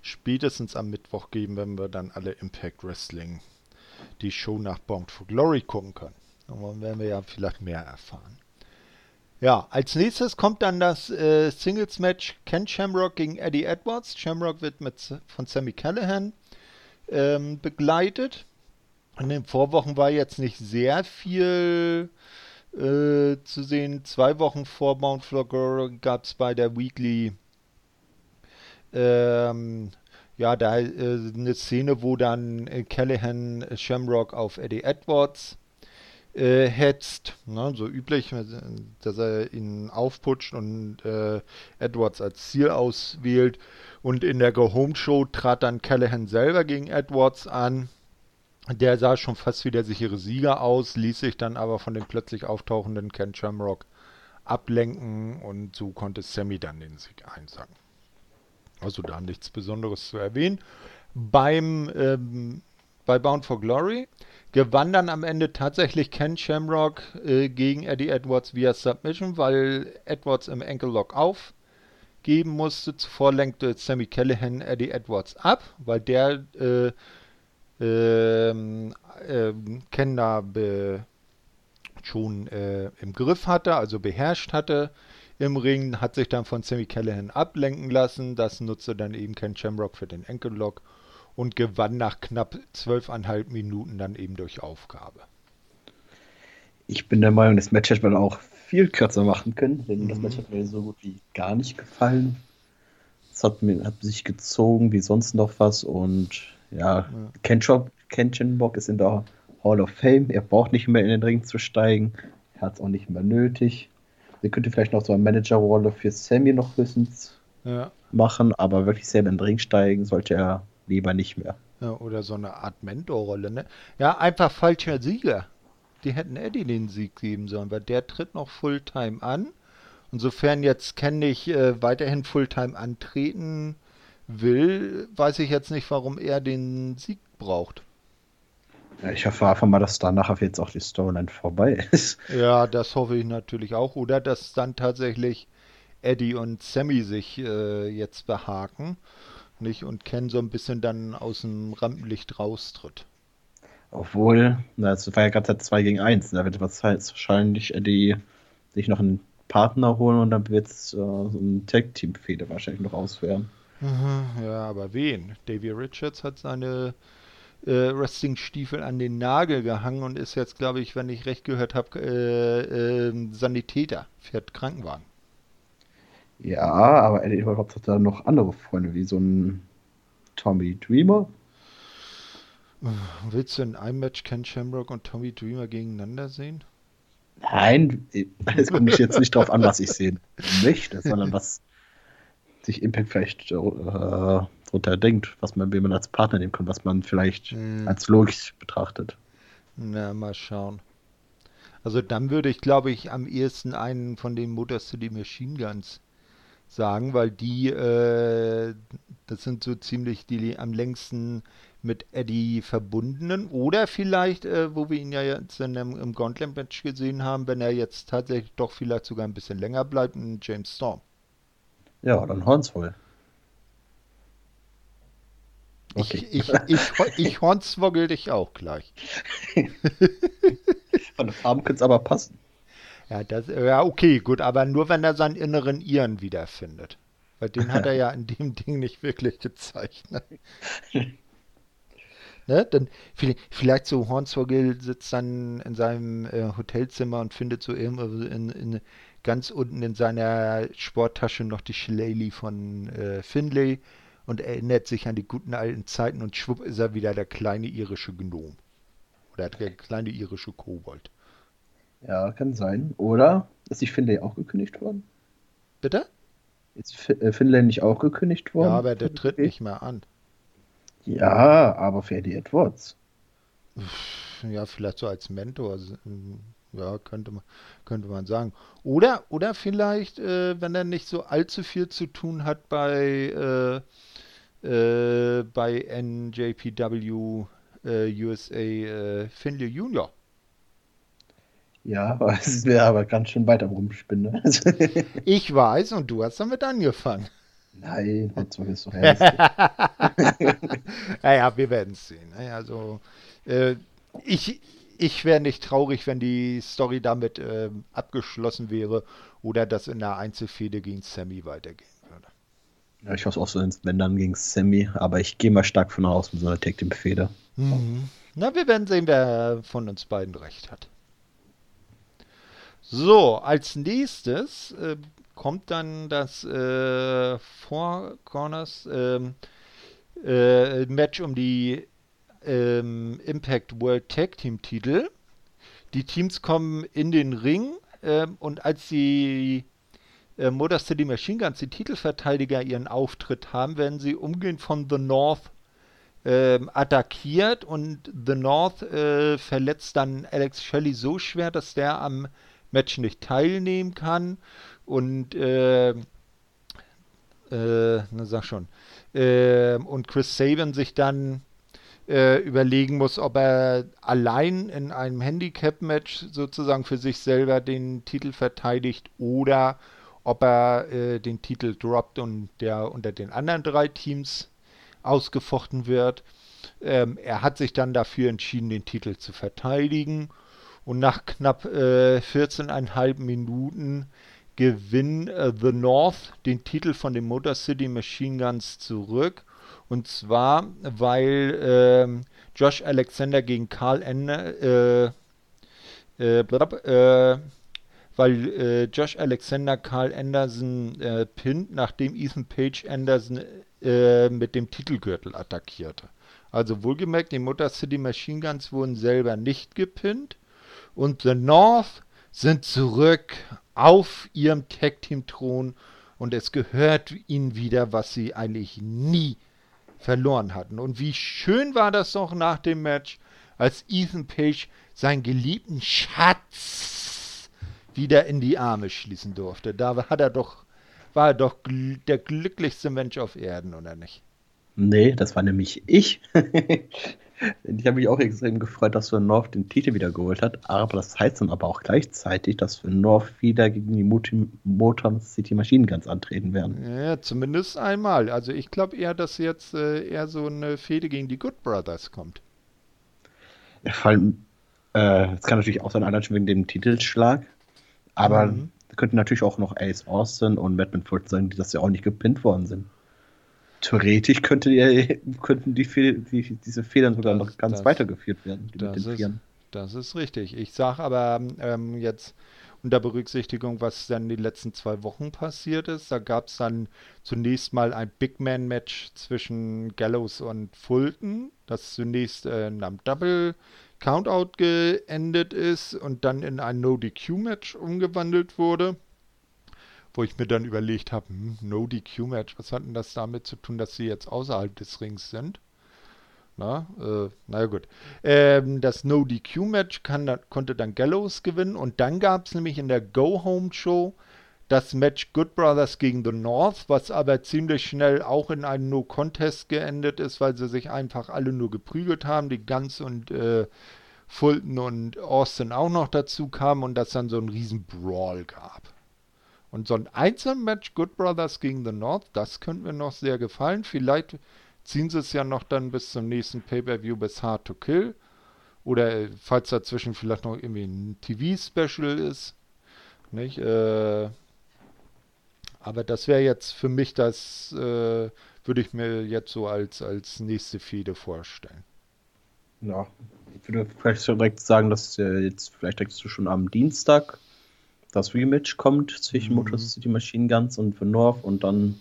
spätestens am Mittwoch geben, wenn wir dann alle Impact Wrestling die Show nach Bound for Glory gucken können. Dann werden wir ja vielleicht mehr erfahren. Ja, als nächstes kommt dann das äh, Singles-Match Ken Shamrock gegen Eddie Edwards. Shamrock wird mit, von Sammy Callahan ähm, begleitet. In den Vorwochen war jetzt nicht sehr viel äh, zu sehen. Zwei Wochen vor Bound for Glory gab es bei der Weekly ähm, ja, da äh, eine Szene, wo dann äh, Callahan äh, Shamrock auf Eddie Edwards äh, hetzt, ne, so üblich, äh, dass er ihn aufputscht und äh, Edwards als Ziel auswählt. Und in der Go Home Show trat dann Callahan selber gegen Edwards an. Der sah schon fast wie der sichere Sieger aus, ließ sich dann aber von dem plötzlich auftauchenden Ken Shamrock ablenken und so konnte Sammy dann den Sieg einsagen. Also da nichts Besonderes zu erwähnen. Beim ähm, bei Bound for Glory gewann dann am Ende tatsächlich Ken Shamrock äh, gegen Eddie Edwards via Submission, weil Edwards im Lock aufgeben musste. Zuvor lenkte Sammy Callahan Eddie Edwards ab, weil der äh, ähm, äh, Ken da schon äh, im Griff hatte, also beherrscht hatte im Ring, hat sich dann von Sammy Callahan ablenken lassen. Das nutzte dann eben Ken Shamrock für den Enkellock und gewann nach knapp zwölfeinhalb Minuten dann eben durch Aufgabe. Ich bin der Meinung, das Match hätte man auch viel kürzer machen können, denn mhm. das Match hat mir so gut wie gar nicht gefallen. Es hat, mir, hat sich gezogen wie sonst noch was und ja, ja. Ken Bock ist in der Hall of Fame. Er braucht nicht mehr in den Ring zu steigen. Er hat es auch nicht mehr nötig. Sie könnte vielleicht noch so eine Managerrolle für Sammy noch höchstens ja. machen, aber wirklich selber in den Ring steigen sollte er lieber nicht mehr. Ja, oder so eine Art Mentorrolle, ne? Ja, einfach falscher Sieger die hätten Eddie den Sieg geben sollen, weil der tritt noch Fulltime an. Insofern jetzt Ken ich äh, weiterhin Fulltime antreten will, weiß ich jetzt nicht, warum er den Sieg braucht. Ja, ich hoffe einfach mal, dass danach jetzt auch die Storyline vorbei ist. Ja, das hoffe ich natürlich auch. Oder dass dann tatsächlich Eddie und Sammy sich äh, jetzt behaken nicht und Ken so ein bisschen dann aus dem Rampenlicht raustritt. Obwohl, es war ja gerade 2 gegen 1. Da wird wahrscheinlich Eddie sich noch einen Partner holen und dann wird es äh, so ein Tag-Team-Fehde wahrscheinlich noch ausführen. Mhm, ja, aber wen? Davy Richards hat seine äh, Wrestling-Stiefel an den Nagel gehangen und ist jetzt, glaube ich, wenn ich recht gehört habe, äh, äh, Sanitäter, fährt Krankenwagen. Ja, aber Eddie überhaupt hat da noch andere Freunde, wie so ein Tommy Dreamer. Willst du in einem Match Ken Shamrock und Tommy Dreamer gegeneinander sehen? Nein, es kommt mich jetzt nicht darauf an, was ich sehen möchte, sondern was sich Impact vielleicht äh, darunter denkt, was man, wen man als Partner nehmen kann, was man vielleicht hm. als logisch betrachtet. Na, mal schauen. Also dann würde ich, glaube ich, am ehesten einen von den Motor City Machine Guns sagen, weil die, äh, das sind so ziemlich die am längsten mit Eddie verbundenen oder vielleicht, äh, wo wir ihn ja jetzt in dem, im Gauntlet-Match gesehen haben, wenn er jetzt tatsächlich doch vielleicht sogar ein bisschen länger bleibt, ein James Storm. Ja, dann Hornswoggle. Okay. Ich, ich, ich, ich hornswoggle dich auch gleich. Von der Farben könnte es aber passen. Ja, das, ja, okay, gut, aber nur wenn er seinen inneren Iren wiederfindet. Weil den hat er ja in dem Ding nicht wirklich gezeichnet. Ne? Dann vielleicht so Hornswoggle sitzt dann in seinem äh, Hotelzimmer und findet so irgendwo in, in, ganz unten in seiner Sporttasche noch die Shillelagh von äh, Finlay und erinnert sich an die guten alten Zeiten und schwupp ist er wieder der kleine irische Gnom. Oder der kleine irische Kobold. Ja, kann sein. Oder ist die Finlay auch gekündigt worden? Bitte? Ist äh, Finlay nicht auch gekündigt worden? Ja, aber der tritt nicht mehr an. Ja, aber für Eddie Edwards. Ja, vielleicht so als Mentor. Ja, könnte man, könnte man sagen. Oder, oder vielleicht, äh, wenn er nicht so allzu viel zu tun hat bei, äh, äh, bei NJPW äh, USA äh, Finley Junior. Ja, es wäre aber ganz schön weiter rumspinnen. Ne? ich weiß und du hast damit angefangen. Nein, Hotspot ist doch ernst. naja, wir werden es sehen. Also, äh, ich, ich wäre nicht traurig, wenn die Story damit äh, abgeschlossen wäre oder dass in der Einzelfehde gegen Sammy weitergehen würde. Ja, ich hoffe auch so, wenn dann gegen Sammy, aber ich gehe mal stark von aus mit so einer Tag Team Fehde. Mhm. Na, wir werden sehen, wer von uns beiden recht hat. So, als nächstes äh, kommt dann das äh, Four Corners ähm, äh, Match um die ähm, Impact World Tag Team Titel. Die Teams kommen in den Ring äh, und als die äh, Motor City Machine Guns, die Titelverteidiger, ihren Auftritt haben, werden sie umgehend von The North ähm, attackiert und The North äh, verletzt dann Alex Shelley so schwer, dass der am Match nicht teilnehmen kann und äh, äh, na sag schon, äh, und Chris Saban sich dann äh, überlegen muss, ob er allein in einem Handicap-Match sozusagen für sich selber den Titel verteidigt oder ob er äh, den Titel droppt und der unter den anderen drei Teams ausgefochten wird. Ähm, er hat sich dann dafür entschieden, den Titel zu verteidigen. Und nach knapp äh, 14,5 Minuten gewinnen äh, The North den Titel von den Motor City Machine Guns zurück Und zwar, weil ähm, Josh Alexander gegen Carl Ender, weil äh, Josh Alexander Carl Anderson äh, pinnt, nachdem Ethan Page Anderson äh, mit dem Titelgürtel attackierte. Also wohlgemerkt, die Motor City Machine Guns wurden selber nicht gepinnt und The North sind zurück auf ihrem Tag Team Thron und es gehört ihnen wieder, was sie eigentlich nie verloren hatten. Und wie schön war das doch nach dem Match, als Ethan Page seinen geliebten Schatz wieder in die Arme schließen durfte. Da hat er doch, war er doch gl der glücklichste Mensch auf Erden, oder nicht? Nee, das war nämlich ich. ich habe mich auch extrem gefreut, dass Van North den Titel wieder geholt hat. Aber das heißt dann aber auch gleichzeitig, dass Van North wieder gegen die Motor City Machine Guns antreten werden. Ja, zumindest einmal. Also ich glaube eher, dass jetzt äh, eher so eine Fehde gegen die Good Brothers kommt. Ja, vor allem, äh, es kann natürlich auch sein, allein schon wegen dem Titelschlag. Aber mhm. könnten natürlich auch noch Ace Austin und Matt Manford sein, die das ja auch nicht gepinnt worden sind theoretisch könnte die, könnten die, die, diese Federn sogar das, noch ganz das, weitergeführt werden. Das ist, das, ist, richtig. Ich sage aber ähm, jetzt unter Berücksichtigung, was dann die letzten zwei Wochen passiert ist. Da gab es dann zunächst mal ein Big Man Match zwischen Gallows und Fulton, das zunächst äh, in einem Double Countout geendet ist und dann in ein No DQ Match umgewandelt wurde wo ich mir dann überlegt habe, hm, No DQ Match, was hat denn das damit zu tun, dass sie jetzt außerhalb des Rings sind? Na, äh, naja gut. Ähm, das No DQ Match kann, konnte dann Gallows gewinnen und dann gab es nämlich in der Go Home Show das Match Good Brothers gegen The North, was aber ziemlich schnell auch in einem No Contest geendet ist, weil sie sich einfach alle nur geprügelt haben, die Guns und äh, Fulton und Austin auch noch dazu kamen und das dann so einen riesen Brawl gab. Und so ein Einzelmatch Good Brothers gegen The North, das könnte mir noch sehr gefallen. Vielleicht ziehen sie es ja noch dann bis zum nächsten Pay-Per-View bis Hard to Kill. Oder äh, falls dazwischen vielleicht noch irgendwie ein TV-Special ist. Nicht? Äh, aber das wäre jetzt für mich das, äh, würde ich mir jetzt so als, als nächste Fehde vorstellen. Ja, ich würde vielleicht direkt sagen, dass äh, jetzt vielleicht denkst du schon am Dienstag das Rematch kommt zwischen mhm. Motor City Machine Guns und The North und dann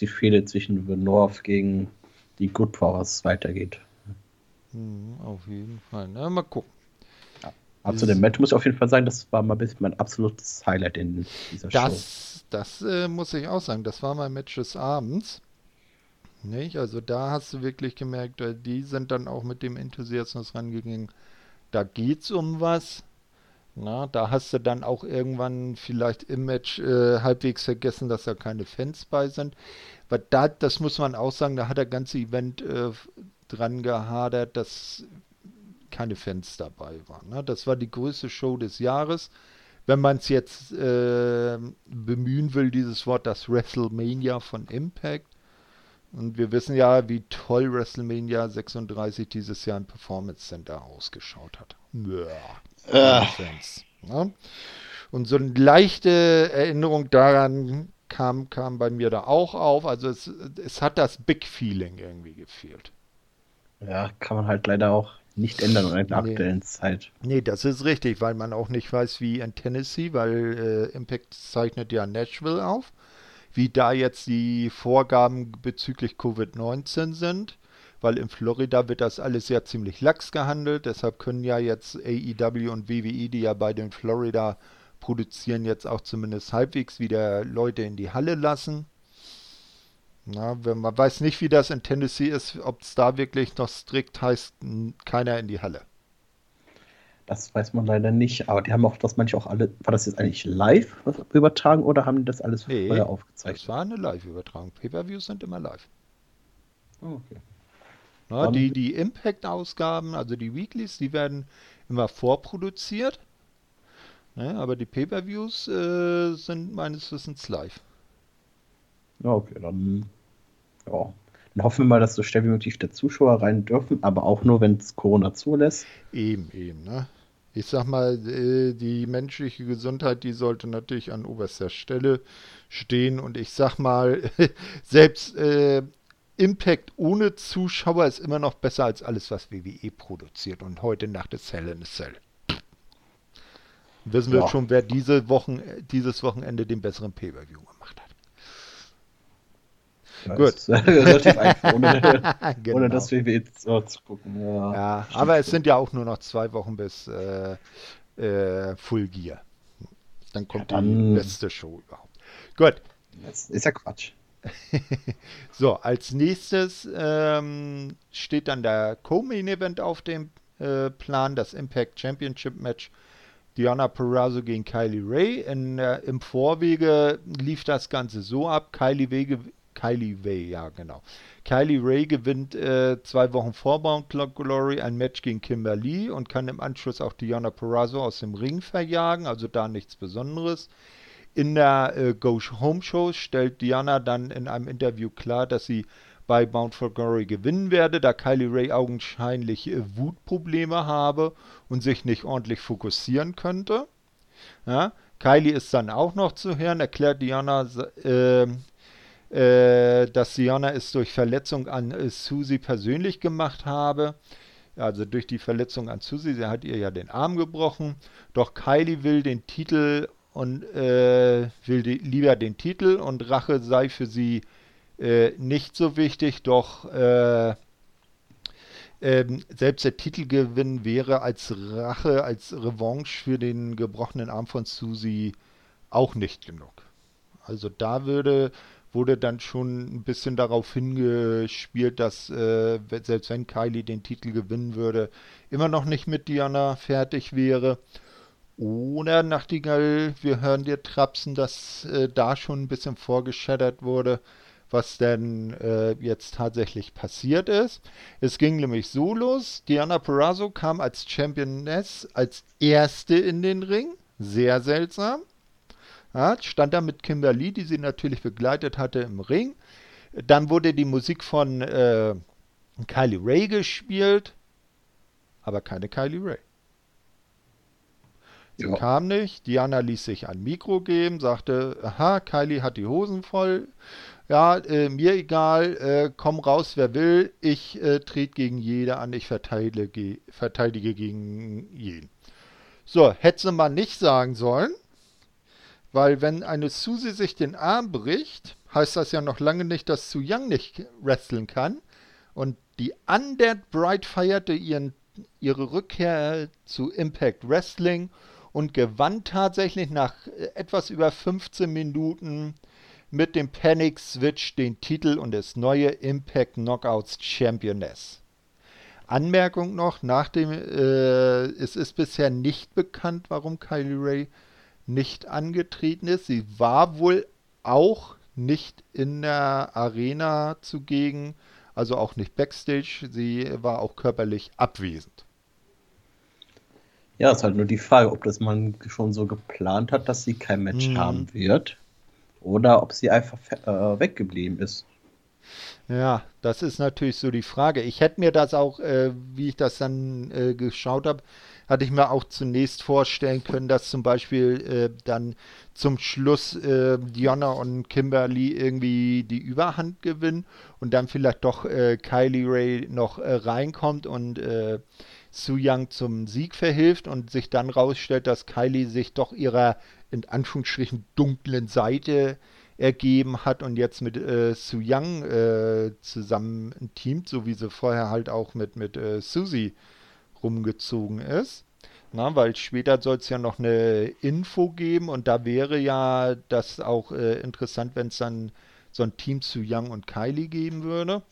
die Fehde zwischen The North gegen die Good Powers weitergeht. Mhm, auf jeden Fall. Na, mal gucken. Aber zu dem Match muss ich auf jeden Fall sagen, das war mal mein absolutes Highlight in dieser das, Show. Das äh, muss ich auch sagen. Das war mein Match des Abends. Nicht? Also da hast du wirklich gemerkt, äh, die sind dann auch mit dem Enthusiasmus rangegangen. Da geht's um was. Na, da hast du dann auch irgendwann vielleicht im Match äh, halbwegs vergessen, dass da keine Fans bei sind. Weil da, das muss man auch sagen, da hat der ganze Event äh, dran gehadert, dass keine Fans dabei waren. Ne? Das war die größte Show des Jahres. Wenn man es jetzt äh, bemühen will, dieses Wort, das WrestleMania von Impact. Und wir wissen ja, wie toll WrestleMania 36 dieses Jahr im Performance Center ausgeschaut hat. Ja. Äh. Ne? Und so eine leichte Erinnerung daran kam, kam bei mir da auch auf. Also es, es hat das Big Feeling irgendwie gefehlt. Ja, kann man halt leider auch nicht ändern in der nee. aktuellen Zeit. Nee, das ist richtig, weil man auch nicht weiß, wie in Tennessee, weil äh, Impact zeichnet ja Nashville auf, wie da jetzt die Vorgaben bezüglich Covid-19 sind weil in Florida wird das alles ja ziemlich lax gehandelt. Deshalb können ja jetzt AEW und WWE, die ja bei den Florida produzieren, jetzt auch zumindest halbwegs wieder Leute in die Halle lassen. Na, wenn man weiß nicht, wie das in Tennessee ist, ob es da wirklich noch strikt heißt, keiner in die Halle. Das weiß man leider nicht, aber die haben auch das manche auch alle. War das jetzt eigentlich live übertragen oder haben die das alles nee, vorher aufgezeichnet? Das war eine Live-Übertragung. Pay-Per-Views sind immer live. Oh, okay. Na, die, die Impact-Ausgaben, also die Weeklies, die werden immer vorproduziert. Ne, aber die Pay-Per-Views äh, sind meines Wissens live. Ja, okay, dann, ja. dann hoffen wir mal, dass so schnell wie möglich der Zuschauer rein dürfen, aber auch nur, wenn es Corona zulässt. Eben, eben, ne? Ich sag mal, äh, die menschliche Gesundheit, die sollte natürlich an oberster Stelle stehen. Und ich sag mal, selbst äh, Impact ohne Zuschauer ist immer noch besser als alles, was WWE produziert. Und heute Nacht ist Hell in a Cell. Wissen wir ja. schon, wer diese Wochen, dieses Wochenende den besseren Pay-Per-View gemacht hat. Gut. relativ einfach, ohne, genau. ohne das WWE zu, zu gucken. Ja, ja aber es sind ja auch nur noch zwei Wochen bis äh, äh, Full Gear. Dann kommt ja, dann, die beste Show überhaupt. Gut. Das ist ja Quatsch. so, als nächstes ähm, steht dann der Co-Main Event auf dem äh, Plan, das Impact Championship Match. Diana Perazzo gegen Kylie Ray. In, äh, Im Vorwege lief das Ganze so ab: Kylie Ray, Kylie Ray, ja genau. Kylie Ray gewinnt äh, zwei Wochen vor Bound Glory ein Match gegen Kimberly und kann im Anschluss auch Diana Perazzo aus dem Ring verjagen, also da nichts Besonderes. In der äh, Go Home Show stellt Diana dann in einem Interview klar, dass sie bei Bound for Glory gewinnen werde, da Kylie Ray augenscheinlich äh, Wutprobleme habe und sich nicht ordentlich fokussieren könnte. Ja, Kylie ist dann auch noch zu hören, erklärt Diana, äh, äh, dass Diana es durch Verletzung an äh, Susie persönlich gemacht habe. Also durch die Verletzung an Susie, sie hat ihr ja den Arm gebrochen. Doch Kylie will den Titel und äh, will die, lieber den Titel und Rache sei für sie äh, nicht so wichtig, doch äh, ähm, selbst der Titelgewinn wäre als Rache, als Revanche für den gebrochenen Arm von Susie auch nicht genug. Also da würde, wurde dann schon ein bisschen darauf hingespielt, dass äh, selbst wenn Kylie den Titel gewinnen würde, immer noch nicht mit Diana fertig wäre. Oder Nachtigall, wir hören dir trapsen, dass äh, da schon ein bisschen vorgeschädert wurde, was denn äh, jetzt tatsächlich passiert ist. Es ging nämlich so los, Diana Perazzo kam als Championess als erste in den Ring, sehr seltsam. Stand da mit Kimberly, die sie natürlich begleitet hatte im Ring. Dann wurde die Musik von äh, Kylie Ray gespielt, aber keine Kylie Ray. Sie ja. kam nicht. Diana ließ sich ein Mikro geben, sagte, aha, Kylie hat die Hosen voll. Ja, äh, mir egal, äh, komm raus, wer will. Ich äh, trete gegen jede an, ich verteidige, verteidige gegen jeden. So, hätte mal nicht sagen sollen, weil wenn eine Susie sich den Arm bricht, heißt das ja noch lange nicht, dass Su Young nicht wresteln kann. Und die Undead Bride feierte ihren, ihre Rückkehr zu Impact Wrestling und gewann tatsächlich nach äh, etwas über 15 Minuten mit dem Panic Switch den Titel und ist neue Impact Knockouts Championess. Anmerkung noch, nach dem, äh, es ist bisher nicht bekannt, warum Kylie Ray nicht angetreten ist. Sie war wohl auch nicht in der Arena zugegen, also auch nicht backstage. Sie war auch körperlich abwesend. Ja, ist halt nur die Frage, ob das man schon so geplant hat, dass sie kein Match hm. haben wird. Oder ob sie einfach äh, weggeblieben ist. Ja, das ist natürlich so die Frage. Ich hätte mir das auch, äh, wie ich das dann äh, geschaut habe, hatte ich mir auch zunächst vorstellen können, dass zum Beispiel äh, dann zum Schluss äh, Diona und Kimberly irgendwie die Überhand gewinnen und dann vielleicht doch äh, Kylie Ray noch äh, reinkommt und äh, Su Young zum Sieg verhilft und sich dann rausstellt, dass Kylie sich doch ihrer in Anführungsstrichen dunklen Seite ergeben hat und jetzt mit äh, Su Young äh, zusammen teamt, so wie sie vorher halt auch mit, mit äh, Susie rumgezogen ist. Na, weil später soll es ja noch eine Info geben und da wäre ja das auch äh, interessant, wenn es dann so ein Team zu Young und Kylie geben würde.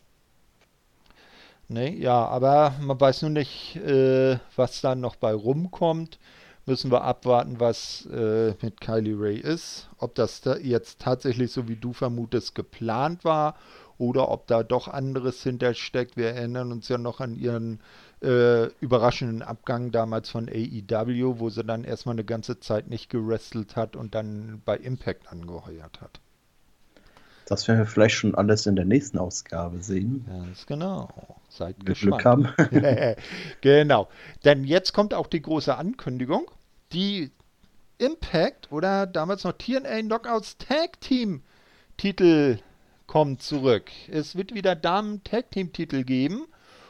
Ne, ja, aber man weiß nur nicht, äh, was dann noch bei rumkommt. Müssen wir abwarten, was äh, mit Kylie Ray ist. Ob das da jetzt tatsächlich, so wie du vermutest, geplant war oder ob da doch anderes hintersteckt. Wir erinnern uns ja noch an ihren äh, überraschenden Abgang damals von AEW, wo sie dann erstmal eine ganze Zeit nicht gewrestelt hat und dann bei Impact angeheuert hat. Das werden wir vielleicht schon alles in der nächsten Ausgabe sehen. Ganz genau. Seid wir gespannt. Glück haben. genau. Denn jetzt kommt auch die große Ankündigung. Die Impact oder damals noch TNA Knockouts Tag Team Titel kommt zurück. Es wird wieder Damen-Tag-Team-Titel geben.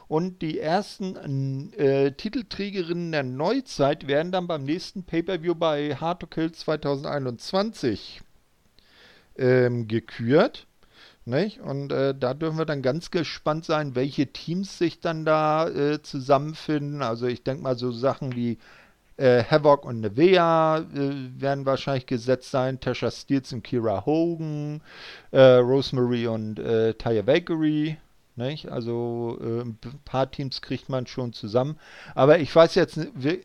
Und die ersten äh, Titelträgerinnen der Neuzeit werden dann beim nächsten Pay-Per-View bei Hard to Kill 2021 ähm, gekürt. Nicht? Und äh, da dürfen wir dann ganz gespannt sein, welche Teams sich dann da äh, zusammenfinden. Also ich denke mal so Sachen wie äh, Havoc und Nevea äh, werden wahrscheinlich gesetzt sein. Tasha Steels und Kira Hogan. Äh, Rosemary und äh, Taya Bakery. Nicht? Also äh, ein paar Teams kriegt man schon zusammen. Aber ich weiß jetzt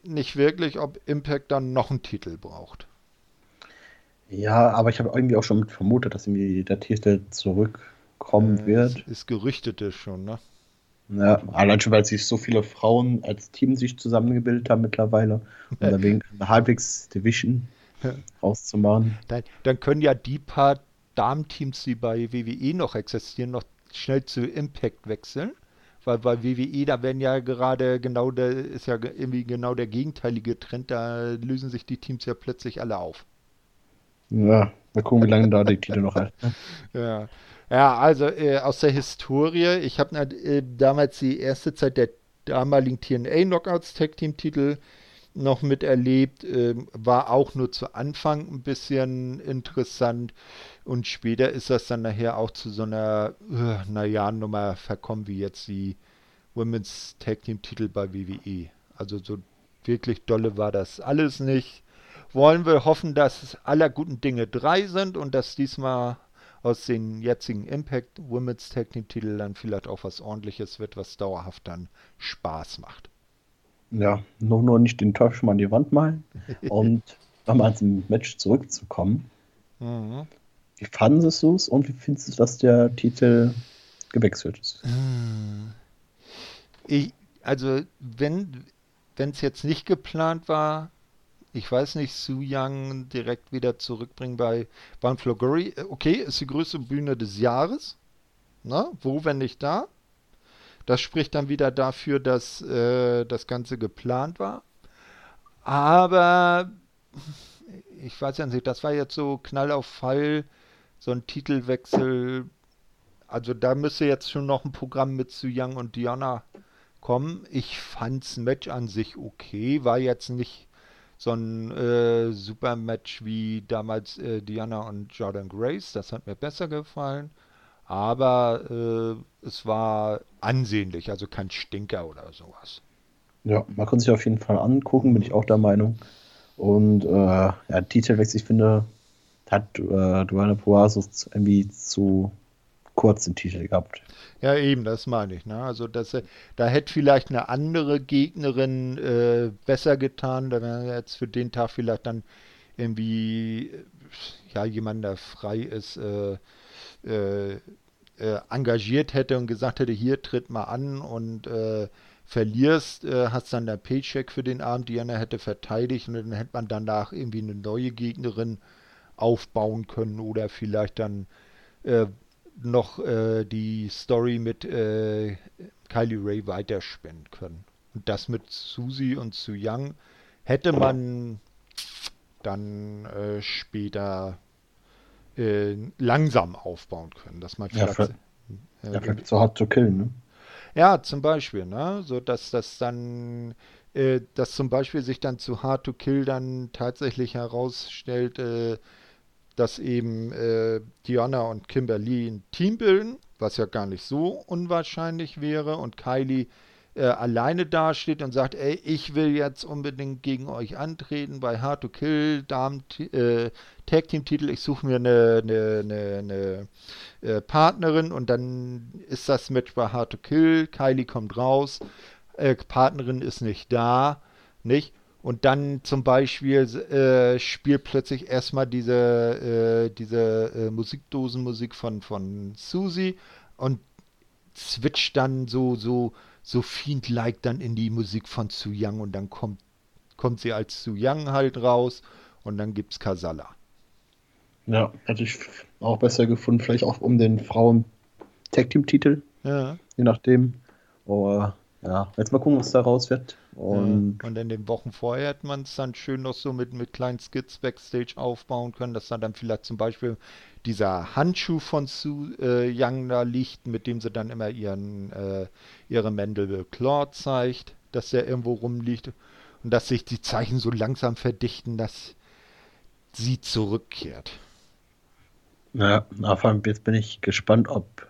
nicht wirklich, ob Impact dann noch einen Titel braucht. Ja, aber ich habe irgendwie auch schon vermutet, dass irgendwie der Titel zurückkommen äh, wird. Ist gerüchtete schon, ne? Ja, allein schon, weil sich so viele Frauen als Team sich zusammengebildet haben mittlerweile, um da wegen halbwegs Division rauszumachen. Dann, dann können ja die paar Damenteams, die bei WWE noch existieren, noch schnell zu Impact wechseln. Weil bei WWE, da werden ja gerade genau der, ist ja irgendwie genau der gegenteilige Trend, da lösen sich die Teams ja plötzlich alle auf. Ja, mal gucken, wie lange da die Titel noch halten. Ja. Ja, also äh, aus der Historie, ich habe äh, damals die erste Zeit der damaligen TNA Knockouts Tag Team Titel noch miterlebt, äh, war auch nur zu Anfang ein bisschen interessant und später ist das dann nachher auch zu so einer, äh, naja, Nummer verkommen wie jetzt die Women's Tag Team Titel bei WWE. Also so wirklich dolle war das alles nicht. Wollen wir hoffen, dass aller guten Dinge drei sind und dass diesmal aus den jetzigen Impact Women's Tag Team Titel dann vielleicht auch was ordentliches wird, was dauerhaft dann Spaß macht. Ja, nur, nur nicht den Teufel mal an die Wand malen. und nochmal zum Match zurückzukommen. Mhm. Wie fanden Sie es und wie findest du, dass der Titel gewechselt ist? Hm. Ich, also, wenn es jetzt nicht geplant war, ich weiß nicht, Su Young direkt wieder zurückbringen bei Van Floguri. Okay, ist die größte Bühne des Jahres. Na, wo, wenn nicht da? Das spricht dann wieder dafür, dass äh, das Ganze geplant war. Aber ich weiß ja nicht, das war jetzt so Knall auf Fall, so ein Titelwechsel. Also da müsste jetzt schon noch ein Programm mit Su Young und Diana kommen. Ich fand's Match an sich okay, war jetzt nicht so ein äh, super Match wie damals äh, Diana und Jordan Grace. Das hat mir besser gefallen. Aber äh, es war ansehnlich, also kein Stinker oder sowas. Ja, man kann sich auf jeden Fall angucken, bin ich auch der Meinung. Und äh, ja, Titelwechsel, ich finde, hat äh, Duane Poasos irgendwie zu kurz den Titel gehabt. Ja, eben, das meine ich. Ne? Also das, da hätte vielleicht eine andere Gegnerin äh, besser getan. Da wäre jetzt für den Tag vielleicht dann irgendwie ja jemand, der frei ist, äh, äh, äh, engagiert hätte und gesagt hätte, hier tritt mal an und äh, verlierst, äh, hast dann der Paycheck für den Abend, Diana hätte verteidigt und dann hätte man danach irgendwie eine neue Gegnerin aufbauen können oder vielleicht dann äh, noch äh, die Story mit äh, Kylie Ray weiterspinnen können. Und das mit Susie und Su Young hätte man dann äh, später äh, langsam aufbauen können, dass man vielleicht, ja, vielleicht, äh, ja, vielleicht so hart zu killen, ne? Ja, zum Beispiel, ne? So dass das dann, äh, dass zum Beispiel sich dann zu Hard to Kill dann tatsächlich herausstellt, äh, dass eben äh, Diana und Kimberly ein Team bilden, was ja gar nicht so unwahrscheinlich wäre, und Kylie äh, alleine dasteht und sagt, ey, ich will jetzt unbedingt gegen euch antreten bei Hard to Kill, Damen äh, Tag Team Titel, ich suche mir eine, eine, eine, eine äh, Partnerin. Und dann ist das Match bei Hard to Kill, Kylie kommt raus, äh, Partnerin ist nicht da, nicht? Und dann zum Beispiel äh, spielt plötzlich erstmal diese, äh, diese äh, Musikdosenmusik von, von Susi und switcht dann so, so, so fiend-like dann in die Musik von Su Young und dann kommt, kommt sie als Su Young halt raus und dann gibt's Kasala. Ja, hätte ich auch besser gefunden, vielleicht auch um den Frauen Tag Team Titel. Ja. Je nachdem. Aber ja, jetzt mal gucken, was da raus wird. Und, und in den Wochen vorher hätte man es dann schön noch so mit, mit kleinen Skits Backstage aufbauen können, dass da dann vielleicht zum Beispiel dieser Handschuh von Sue äh, Young da liegt, mit dem sie dann immer ihren, äh, ihre Mandible Claw zeigt, dass der irgendwo rumliegt und dass sich die Zeichen so langsam verdichten, dass sie zurückkehrt. Ja, aber jetzt bin ich gespannt, ob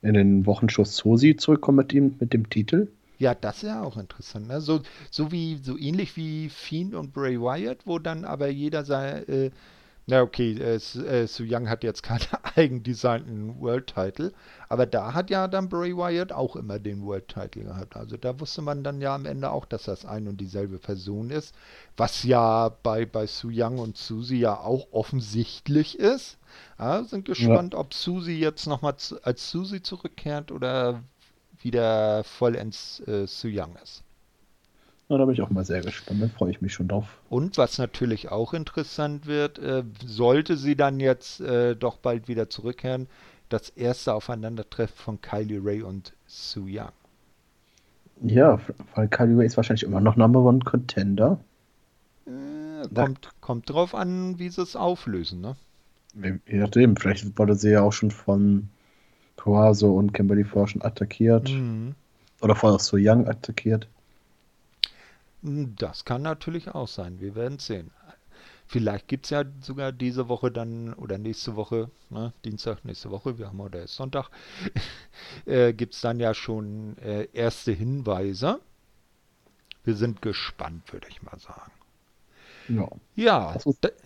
in den Wochenschuss Sosi zurückkommt mit ihm, mit dem Titel. Ja, das ist ja auch interessant. Ne? So, so wie, so ähnlich wie Fiend und Bray Wyatt, wo dann aber jeder sein, äh, na okay, äh, äh, Su Young hat jetzt keinen eigendesignten World Title, aber da hat ja dann Bray Wyatt auch immer den World Title gehabt. Also da wusste man dann ja am Ende auch, dass das ein und dieselbe Person ist, was ja bei, bei Su Young und Susie ja auch offensichtlich ist. Ja, sind gespannt, ja. ob Susie jetzt nochmal als Susie zurückkehrt oder wieder vollends äh, Su Young ist. Na, da bin ich auch mal sehr gespannt, da freue ich mich schon drauf. Und was natürlich auch interessant wird, äh, sollte sie dann jetzt äh, doch bald wieder zurückkehren, das erste Aufeinandertreffen von Kylie Ray und Su Young. Ja, weil Kylie Ray ist wahrscheinlich immer noch Number One Contender. Äh, kommt, kommt drauf an, wie sie es auflösen, ne? Je nachdem, vielleicht wurde sie ja auch schon von Coaso und Kimberly vorher schon attackiert. Mhm. Oder vorher So Young attackiert. Das kann natürlich auch sein. Wir werden sehen. Vielleicht gibt es ja sogar diese Woche dann oder nächste Woche, ne, Dienstag, nächste Woche, wir haben heute erst Sonntag, äh, gibt es dann ja schon äh, erste Hinweise. Wir sind gespannt, würde ich mal sagen. Ja. Ja.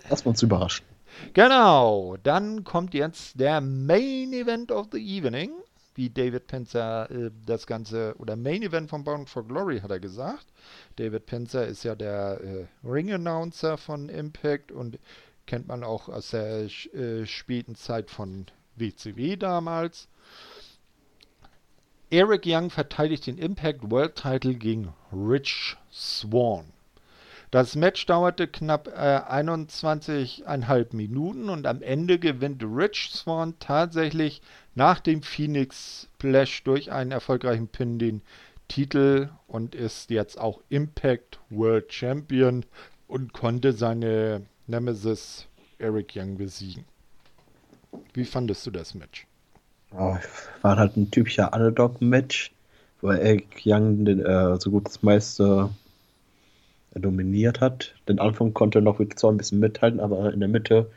Lass uns überraschen. Genau. Dann kommt jetzt der Main Event of the Evening wie David Penzer äh, das Ganze, oder Main Event von Bound for Glory hat er gesagt. David Penzer ist ja der äh, Ring-Announcer von Impact und kennt man auch aus der äh, späten Zeit von WCW damals. Eric Young verteidigt den Impact World Title gegen Rich Swan. Das Match dauerte knapp äh, 21,5 Minuten und am Ende gewinnt Rich Swan tatsächlich nach dem Phoenix Splash durch einen erfolgreichen Pin den Titel und ist jetzt auch Impact World Champion und konnte seine Nemesis Eric Young besiegen. Wie fandest du das Match? Oh, war halt ein typischer Underdog-Match, wo Eric Young den, äh, so gut das meiste dominiert hat. Den Anfang konnte noch mit zwar ein bisschen mithalten, aber in der Mitte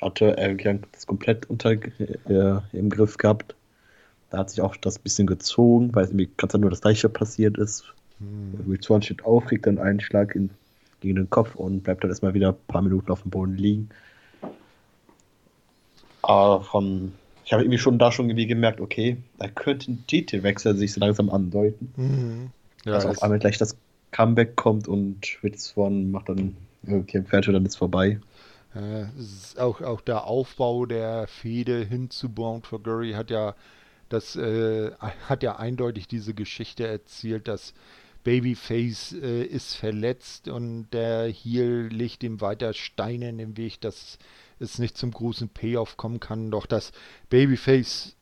hatte Eric Young das komplett unter äh, im Griff gehabt. Da hat sich auch das bisschen gezogen, weil irgendwie ganz nur das gleiche passiert ist. Hm. Swan steht auf, kriegt dann einen Schlag in, gegen den Kopf und bleibt dann erstmal wieder ein paar Minuten auf dem Boden liegen. Aber von, ich habe irgendwie schon da schon irgendwie gemerkt, okay, da könnte ein Titelwechsel sich so langsam andeuten. Mhm. Ja, also auf einmal gleich das Comeback kommt und Witz von macht dann okay, fertig, dann ist vorbei. Äh, ist auch, auch der Aufbau der Fehde hin zu Bound for Glory hat ja das äh, hat ja eindeutig diese Geschichte erzählt, dass Babyface äh, ist verletzt und der Heel legt ihm weiter Steine in den Weg, dass es nicht zum großen Payoff kommen kann. Doch das Babyface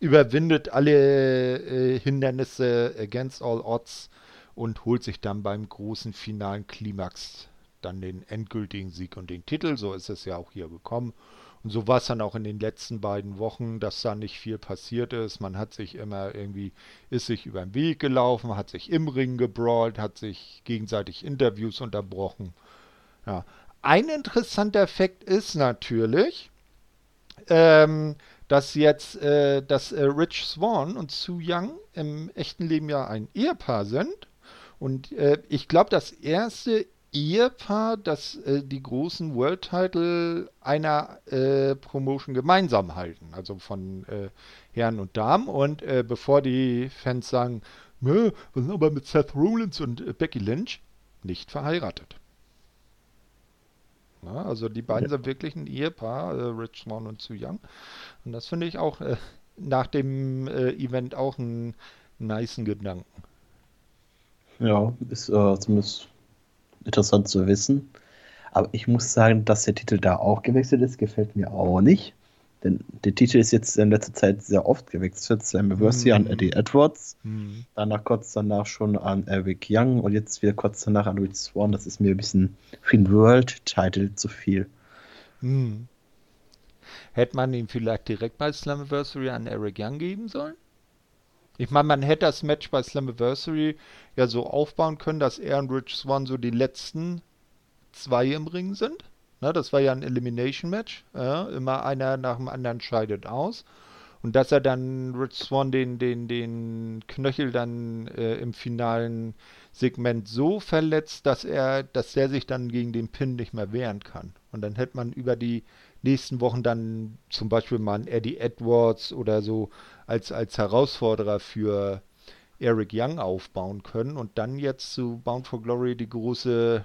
überwindet alle äh, Hindernisse against all odds und holt sich dann beim großen finalen Klimax dann den endgültigen Sieg und den Titel. So ist es ja auch hier gekommen. Und so war es dann auch in den letzten beiden Wochen, dass da nicht viel passiert ist. Man hat sich immer irgendwie, ist sich über den Weg gelaufen, hat sich im Ring gebrawlt, hat sich gegenseitig Interviews unterbrochen. Ja. Ein interessanter Effekt ist natürlich, ähm, dass jetzt, äh, dass äh, Rich Swan und Sue Young im echten Leben ja ein Ehepaar sind. Und äh, ich glaube, das erste Ehepaar, das äh, die großen World Title einer äh, Promotion gemeinsam halten, also von äh, Herren und Damen. Und äh, bevor die Fans sagen, Nö, wir sind aber mit Seth Rollins und äh, Becky Lynch nicht verheiratet. Na, also die beiden ja. sind wirklich ein Ehepaar, äh, Rich Swan und Sue Young. Und das finde ich auch nach dem Event auch einen niceen Gedanken. Ja, ist zumindest interessant zu wissen. Aber ich muss sagen, dass der Titel da auch gewechselt ist, gefällt mir auch nicht. Denn der Titel ist jetzt in letzter Zeit sehr oft gewechselt. Slammiversary mm. an Eddie Edwards, mm. danach kurz danach schon an Eric Young und jetzt wieder kurz danach an Rich Swan. Das ist mir ein bisschen für den World Title zu viel. Mm. Hätte man ihn vielleicht direkt bei Slammiversary an Eric Young geben sollen? Ich meine, man hätte das Match bei Slammiversary ja so aufbauen können, dass er und Rich Swan so die letzten zwei im Ring sind. Ne, das war ja ein Elimination-Match. Ja, immer einer nach dem anderen scheidet aus. Und dass er dann Rich Swan den, den, den Knöchel dann äh, im finalen Segment so verletzt, dass er, dass der sich dann gegen den Pin nicht mehr wehren kann. Und dann hätte man über die nächsten Wochen dann zum Beispiel mal einen Eddie Edwards oder so als, als Herausforderer für Eric Young aufbauen können und dann jetzt zu Bound for Glory die große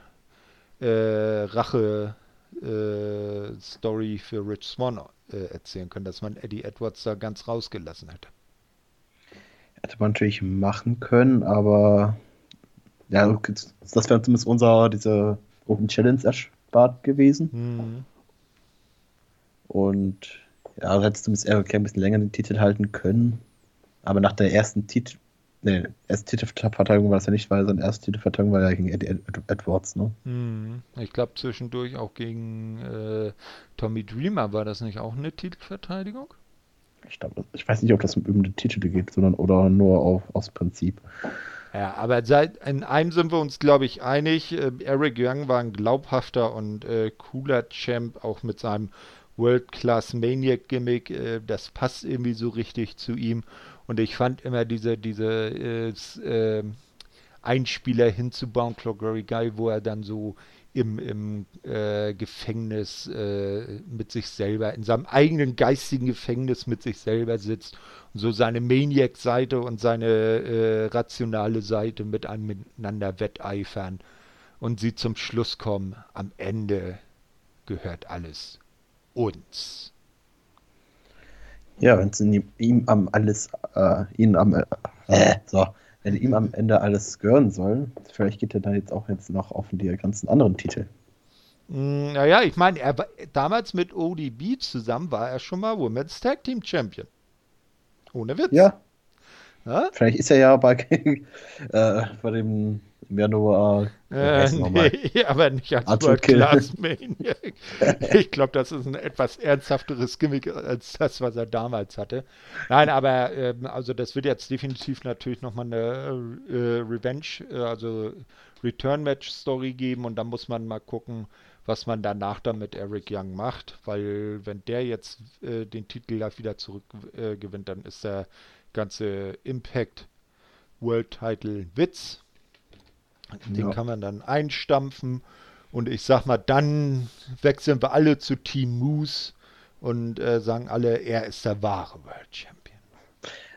äh, Rache äh, Story für Rich Swan äh, erzählen können, dass man Eddie Edwards da ganz rausgelassen hätte. Hätte man natürlich machen können, aber ja, das wäre zumindest unser, diese Open Challenge erspart gewesen. Mhm. Und ja, du hättest zumindest Eric ein bisschen länger den Titel halten können. Aber nach der ersten Titel, nee, erste Titelverteidigung war das ja nicht, weil seine erste Titelverteidigung war ja gegen Eddie Ed Edwards, ne? Hm, ich glaube zwischendurch auch gegen äh, Tommy Dreamer war das nicht auch eine Titelverteidigung? Ich, glaub, ich weiß nicht, ob das um den Titel geht, sondern oder nur auf, aus Prinzip. Ja, aber seit, in einem sind wir uns, glaube ich, einig. Äh, Eric Young war ein glaubhafter und äh, cooler Champ, auch mit seinem World-Class Maniac-Gimmick. Äh, das passt irgendwie so richtig zu ihm. Und ich fand immer diese, diese äh, äh, Einspieler hin zu geil, wo er dann so im, im äh, Gefängnis äh, mit sich selber, in seinem eigenen geistigen Gefängnis mit sich selber sitzt und so seine Maniac-Seite und seine äh, rationale Seite miteinander wetteifern und sie zum Schluss kommen, am Ende gehört alles uns. Ja, wenn es ihm am alles, äh, ihnen am, äh, äh, so, wenn ihm am Ende alles gehören soll, vielleicht geht er dann jetzt auch jetzt noch auf die ganzen anderen Titel. Hm, naja, ich meine, er damals mit ODB zusammen war er schon mal Women's Tag Team Champion. Ohne Witz. Ja. ja? Vielleicht ist er ja bei, äh, bei dem im Januar. Äh, nee, aber nicht als World Class Maniac. ich glaube, das ist ein etwas ernsthafteres Gimmick als das, was er damals hatte. Nein, aber äh, also das wird jetzt definitiv natürlich nochmal eine äh, Revenge, äh, also Return Match Story geben und dann muss man mal gucken, was man danach dann mit Eric Young macht, weil wenn der jetzt äh, den Titel wieder zurückgewinnt, dann ist der ganze Impact World Title Witz den ja. kann man dann einstampfen. Und ich sag mal, dann wechseln wir alle zu Team Moose und äh, sagen alle, er ist der wahre World Champion.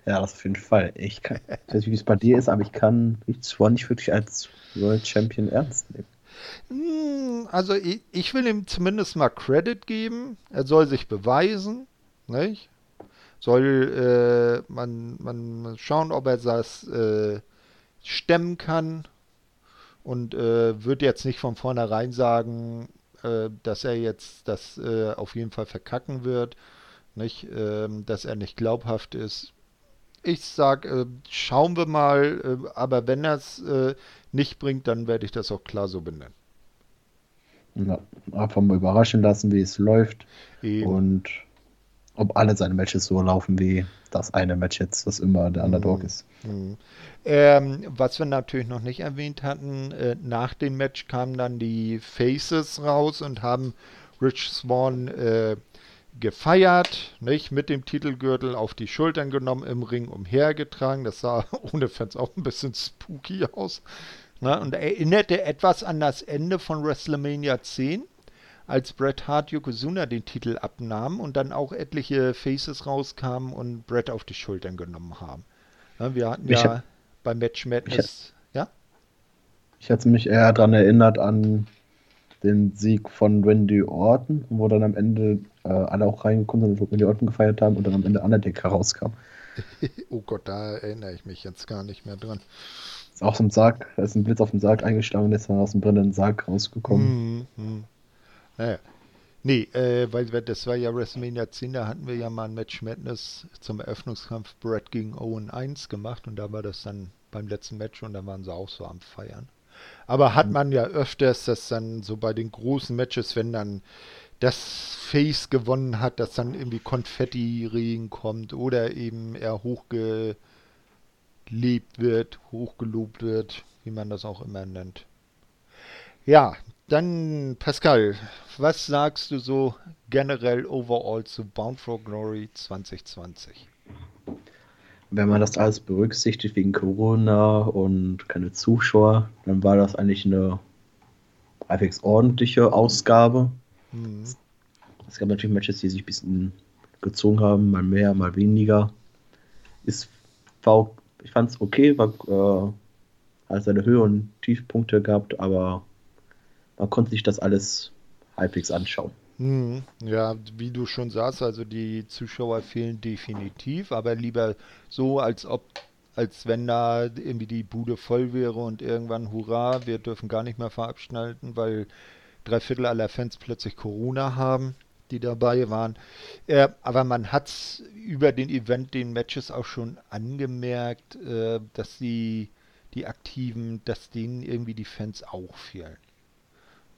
Ja, das auf jeden Fall. Ich, kann, ich weiß nicht, wie es bei dir ist, aber ich kann Rich Swan nicht wirklich als World Champion ernst nehmen. Hm, also ich, ich, will ihm zumindest mal Credit geben. Er soll sich beweisen. Nicht? Soll äh, man, man schauen, ob er das äh, stemmen kann und äh, würde jetzt nicht von vornherein sagen, äh, dass er jetzt das äh, auf jeden Fall verkacken wird, nicht, ähm, dass er nicht glaubhaft ist. Ich sag, äh, schauen wir mal, äh, aber wenn er es äh, nicht bringt, dann werde ich das auch klar so benennen. Ja, einfach mal überraschen lassen, wie es läuft. Eben. Und ob alle seine Matches so laufen wie das eine Match jetzt, das immer der Underdog mhm. ist. Mhm. Ähm, was wir natürlich noch nicht erwähnt hatten, äh, nach dem Match kamen dann die Faces raus und haben Rich Swan äh, gefeiert, nicht mit dem Titelgürtel auf die Schultern genommen, im Ring umhergetragen. Das sah ohne Fans auch ein bisschen spooky aus. Na, und erinnerte etwas an das Ende von WrestleMania 10 als Bret Hart Yokozuna den Titel abnahm und dann auch etliche Faces rauskamen und Bret auf die Schultern genommen haben. Wir hatten ich ja hab, beim Match Madness, ich, ja? Ich hatte mich eher daran erinnert an den Sieg von Randy Orton, wo dann am Ende äh, alle auch reingekommen sind und Randy Orton gefeiert haben und dann am Ende Undertaker rauskam. oh Gott, da erinnere ich mich jetzt gar nicht mehr dran. Ist auch so ein Sarg, da ist ein Blitz auf den Sarg eingeschlagen und ist dann aus dem brennenden Sarg rausgekommen. Mm, mm. Naja. Nee, äh, weil das war ja WrestleMania 10, da hatten wir ja mal ein Match Madness zum Eröffnungskampf Brett gegen Owen 1 gemacht und da war das dann beim letzten Match und da waren sie auch so am Feiern. Aber hat man ja öfters, dass dann so bei den großen Matches, wenn dann das Face gewonnen hat, dass dann irgendwie Konfetti-Regen kommt oder eben er hochgelebt wird, hochgelobt wird, wie man das auch immer nennt. Ja, dann Pascal, was sagst du so generell overall zu Bound for Glory 2020? Wenn man das alles berücksichtigt wegen Corona und keine Zuschauer, dann war das eigentlich eine halbwegs ordentliche Ausgabe. Mhm. Es gab natürlich Matches, die sich ein bisschen gezogen haben, mal mehr, mal weniger. Ist, war, ich fand es okay, war, äh, hat seine Höhe und Tiefpunkte gehabt, aber man konnte sich das alles halbwegs anschauen. Hm, ja, wie du schon sagst, also die Zuschauer fehlen definitiv, aber lieber so, als ob, als wenn da irgendwie die Bude voll wäre und irgendwann, hurra, wir dürfen gar nicht mehr verabschalten, weil drei Viertel aller Fans plötzlich Corona haben, die dabei waren. Äh, aber man hat über den Event, den Matches auch schon angemerkt, äh, dass die, die Aktiven, dass denen irgendwie die Fans auch fehlen.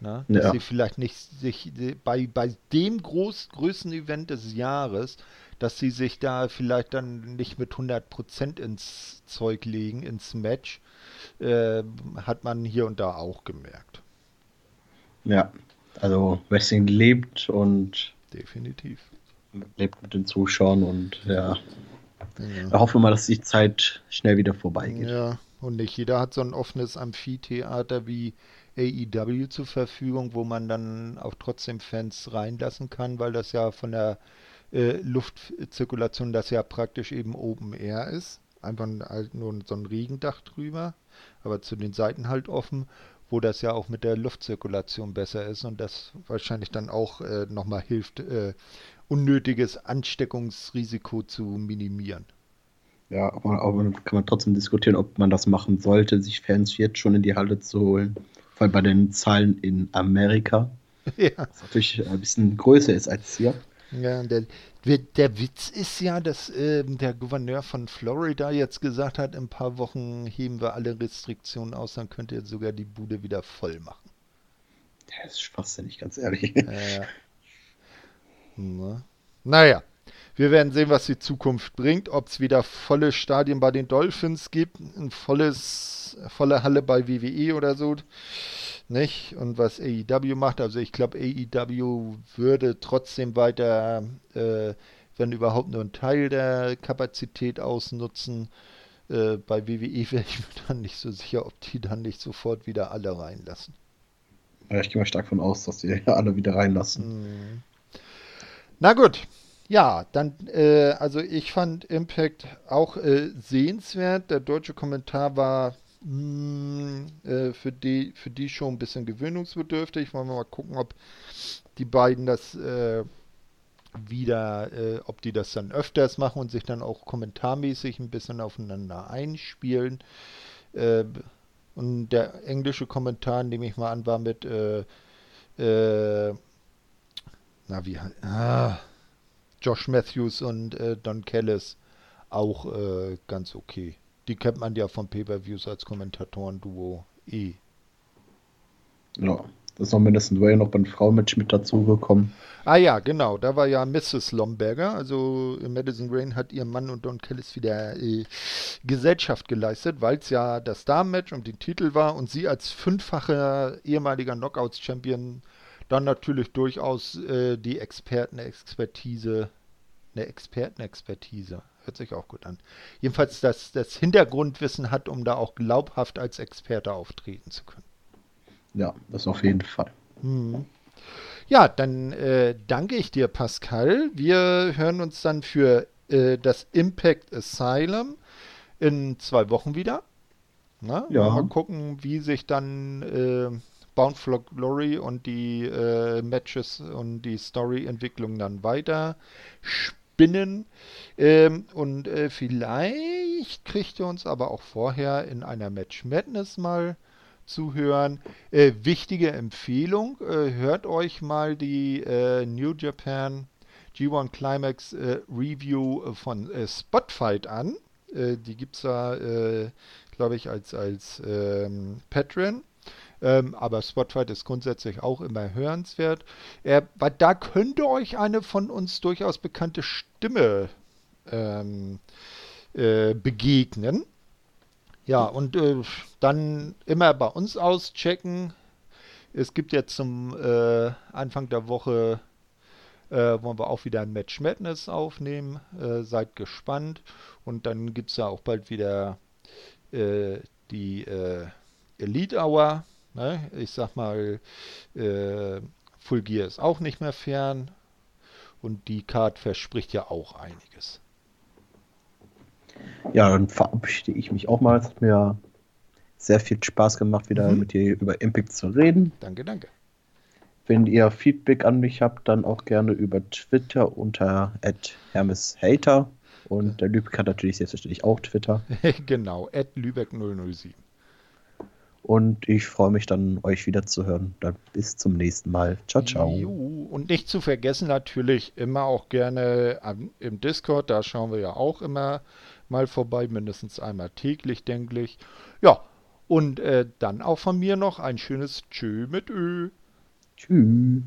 Ne? Dass ja. sie vielleicht nicht sich bei, bei dem groß, größten Event des Jahres, dass sie sich da vielleicht dann nicht mit 100% ins Zeug legen, ins Match, äh, hat man hier und da auch gemerkt. Ja, also Wrestling lebt und definitiv lebt mit den Zuschauern und ja, ja. Wir hoffen mal, dass die Zeit schnell wieder vorbeigeht. Ja, und nicht jeder hat so ein offenes Amphitheater wie AEW zur Verfügung, wo man dann auch trotzdem Fans reinlassen kann, weil das ja von der äh, Luftzirkulation das ja praktisch eben Open Air ist. Einfach halt nur so ein Regendach drüber, aber zu den Seiten halt offen wo das ja auch mit der Luftzirkulation besser ist und das wahrscheinlich dann auch äh, nochmal hilft, äh, unnötiges Ansteckungsrisiko zu minimieren. Ja, aber, aber kann man trotzdem diskutieren, ob man das machen sollte, sich Fans jetzt schon in die Halle zu holen. Vor allem bei den Zahlen in Amerika. Ja. Was natürlich ein bisschen größer ist als hier. Ja, der, der Witz ist ja, dass äh, der Gouverneur von Florida jetzt gesagt hat, in ein paar Wochen heben wir alle Restriktionen aus, dann könnt ihr sogar die Bude wieder voll machen. Das ist schwachsinnig, ganz ehrlich. Äh, na. Naja, wir werden sehen, was die Zukunft bringt, ob es wieder volle Stadien bei den Dolphins gibt, ein volles, volle Halle bei WWE oder so nicht? Und was AEW macht, also ich glaube, AEW würde trotzdem weiter, äh, wenn überhaupt nur ein Teil der Kapazität ausnutzen. Äh, bei WWE wäre ich mir dann nicht so sicher, ob die dann nicht sofort wieder alle reinlassen. Ja, ich gehe mal stark von aus, dass die alle wieder reinlassen. Na gut. Ja, dann, äh, also ich fand Impact auch äh, sehenswert. Der deutsche Kommentar war mh, hm, äh, für, die, für die schon ein bisschen gewöhnungsbedürftig. Wollen wir mal gucken, ob die beiden das äh, wieder, äh, ob die das dann öfters machen und sich dann auch kommentarmäßig ein bisschen aufeinander einspielen. Äh, und der englische Kommentar, nehme ich mal an, war mit äh, äh, na wie ah, Josh Matthews und Don Kellis auch ganz okay. Die kennt man ja von Pay-Per-Views als Kommentatoren-Duo eh. Ja, das ist noch mindestens war ja noch beim Frauenmatch mit dazugekommen. Ah ja, genau. Da war ja Mrs. Lomberger. Also Madison Rain hat ihrem Mann und Don Kellis wieder äh, Gesellschaft geleistet, weil es ja das Damenmatch um den Titel war und sie als fünffacher ehemaliger Knockouts-Champion dann natürlich durchaus äh, die Experten-Expertise, eine Expertenexpertise Hört sich auch gut an. Jedenfalls das, das Hintergrundwissen hat, um da auch glaubhaft als Experte auftreten zu können. Ja, das auf jeden Fall. Hm. Ja, dann äh, danke ich dir, Pascal. Wir hören uns dann für äh, das Impact Asylum in zwei Wochen wieder. Na, ja. Mal gucken, wie sich dann äh, Bound for Glory und die äh, Matches und die Story-Entwicklung dann weiter spinnen. Ähm, und äh, vielleicht kriegt ihr uns aber auch vorher in einer Match Madness mal zu hören. Äh, wichtige Empfehlung, äh, hört euch mal die äh, New Japan G1 Climax äh, Review von Spotfight an. Die gibt es da, glaube ich, als, als ähm, Patreon. Ähm, aber Spotfight ist grundsätzlich auch immer hörenswert. Äh, weil da könnte euch eine von uns durchaus bekannte Stimme ähm, äh, begegnen. Ja, und äh, dann immer bei uns auschecken. Es gibt jetzt zum äh, Anfang der Woche, äh, wollen wir auch wieder ein Match Madness aufnehmen. Äh, seid gespannt. Und dann gibt es ja auch bald wieder die Elite Hour Ne? Ich sag mal, äh, Full Gear ist auch nicht mehr fern und die Card verspricht ja auch einiges. Ja, dann verabschiede ich mich auch mal. Es hat mir sehr viel Spaß gemacht, wieder mhm. mit dir über Impact zu reden. Danke, danke. Wenn ihr Feedback an mich habt, dann auch gerne über Twitter unter hermeshater. Und der Lübeck hat natürlich selbstverständlich auch Twitter. genau, Lübeck007. Und ich freue mich dann, euch wieder zu hören. Dann bis zum nächsten Mal. Ciao, ciao. Und nicht zu vergessen natürlich immer auch gerne am, im Discord. Da schauen wir ja auch immer mal vorbei. Mindestens einmal täglich, denke ich. Ja, und äh, dann auch von mir noch ein schönes Tschö mit Ö. Tschüss.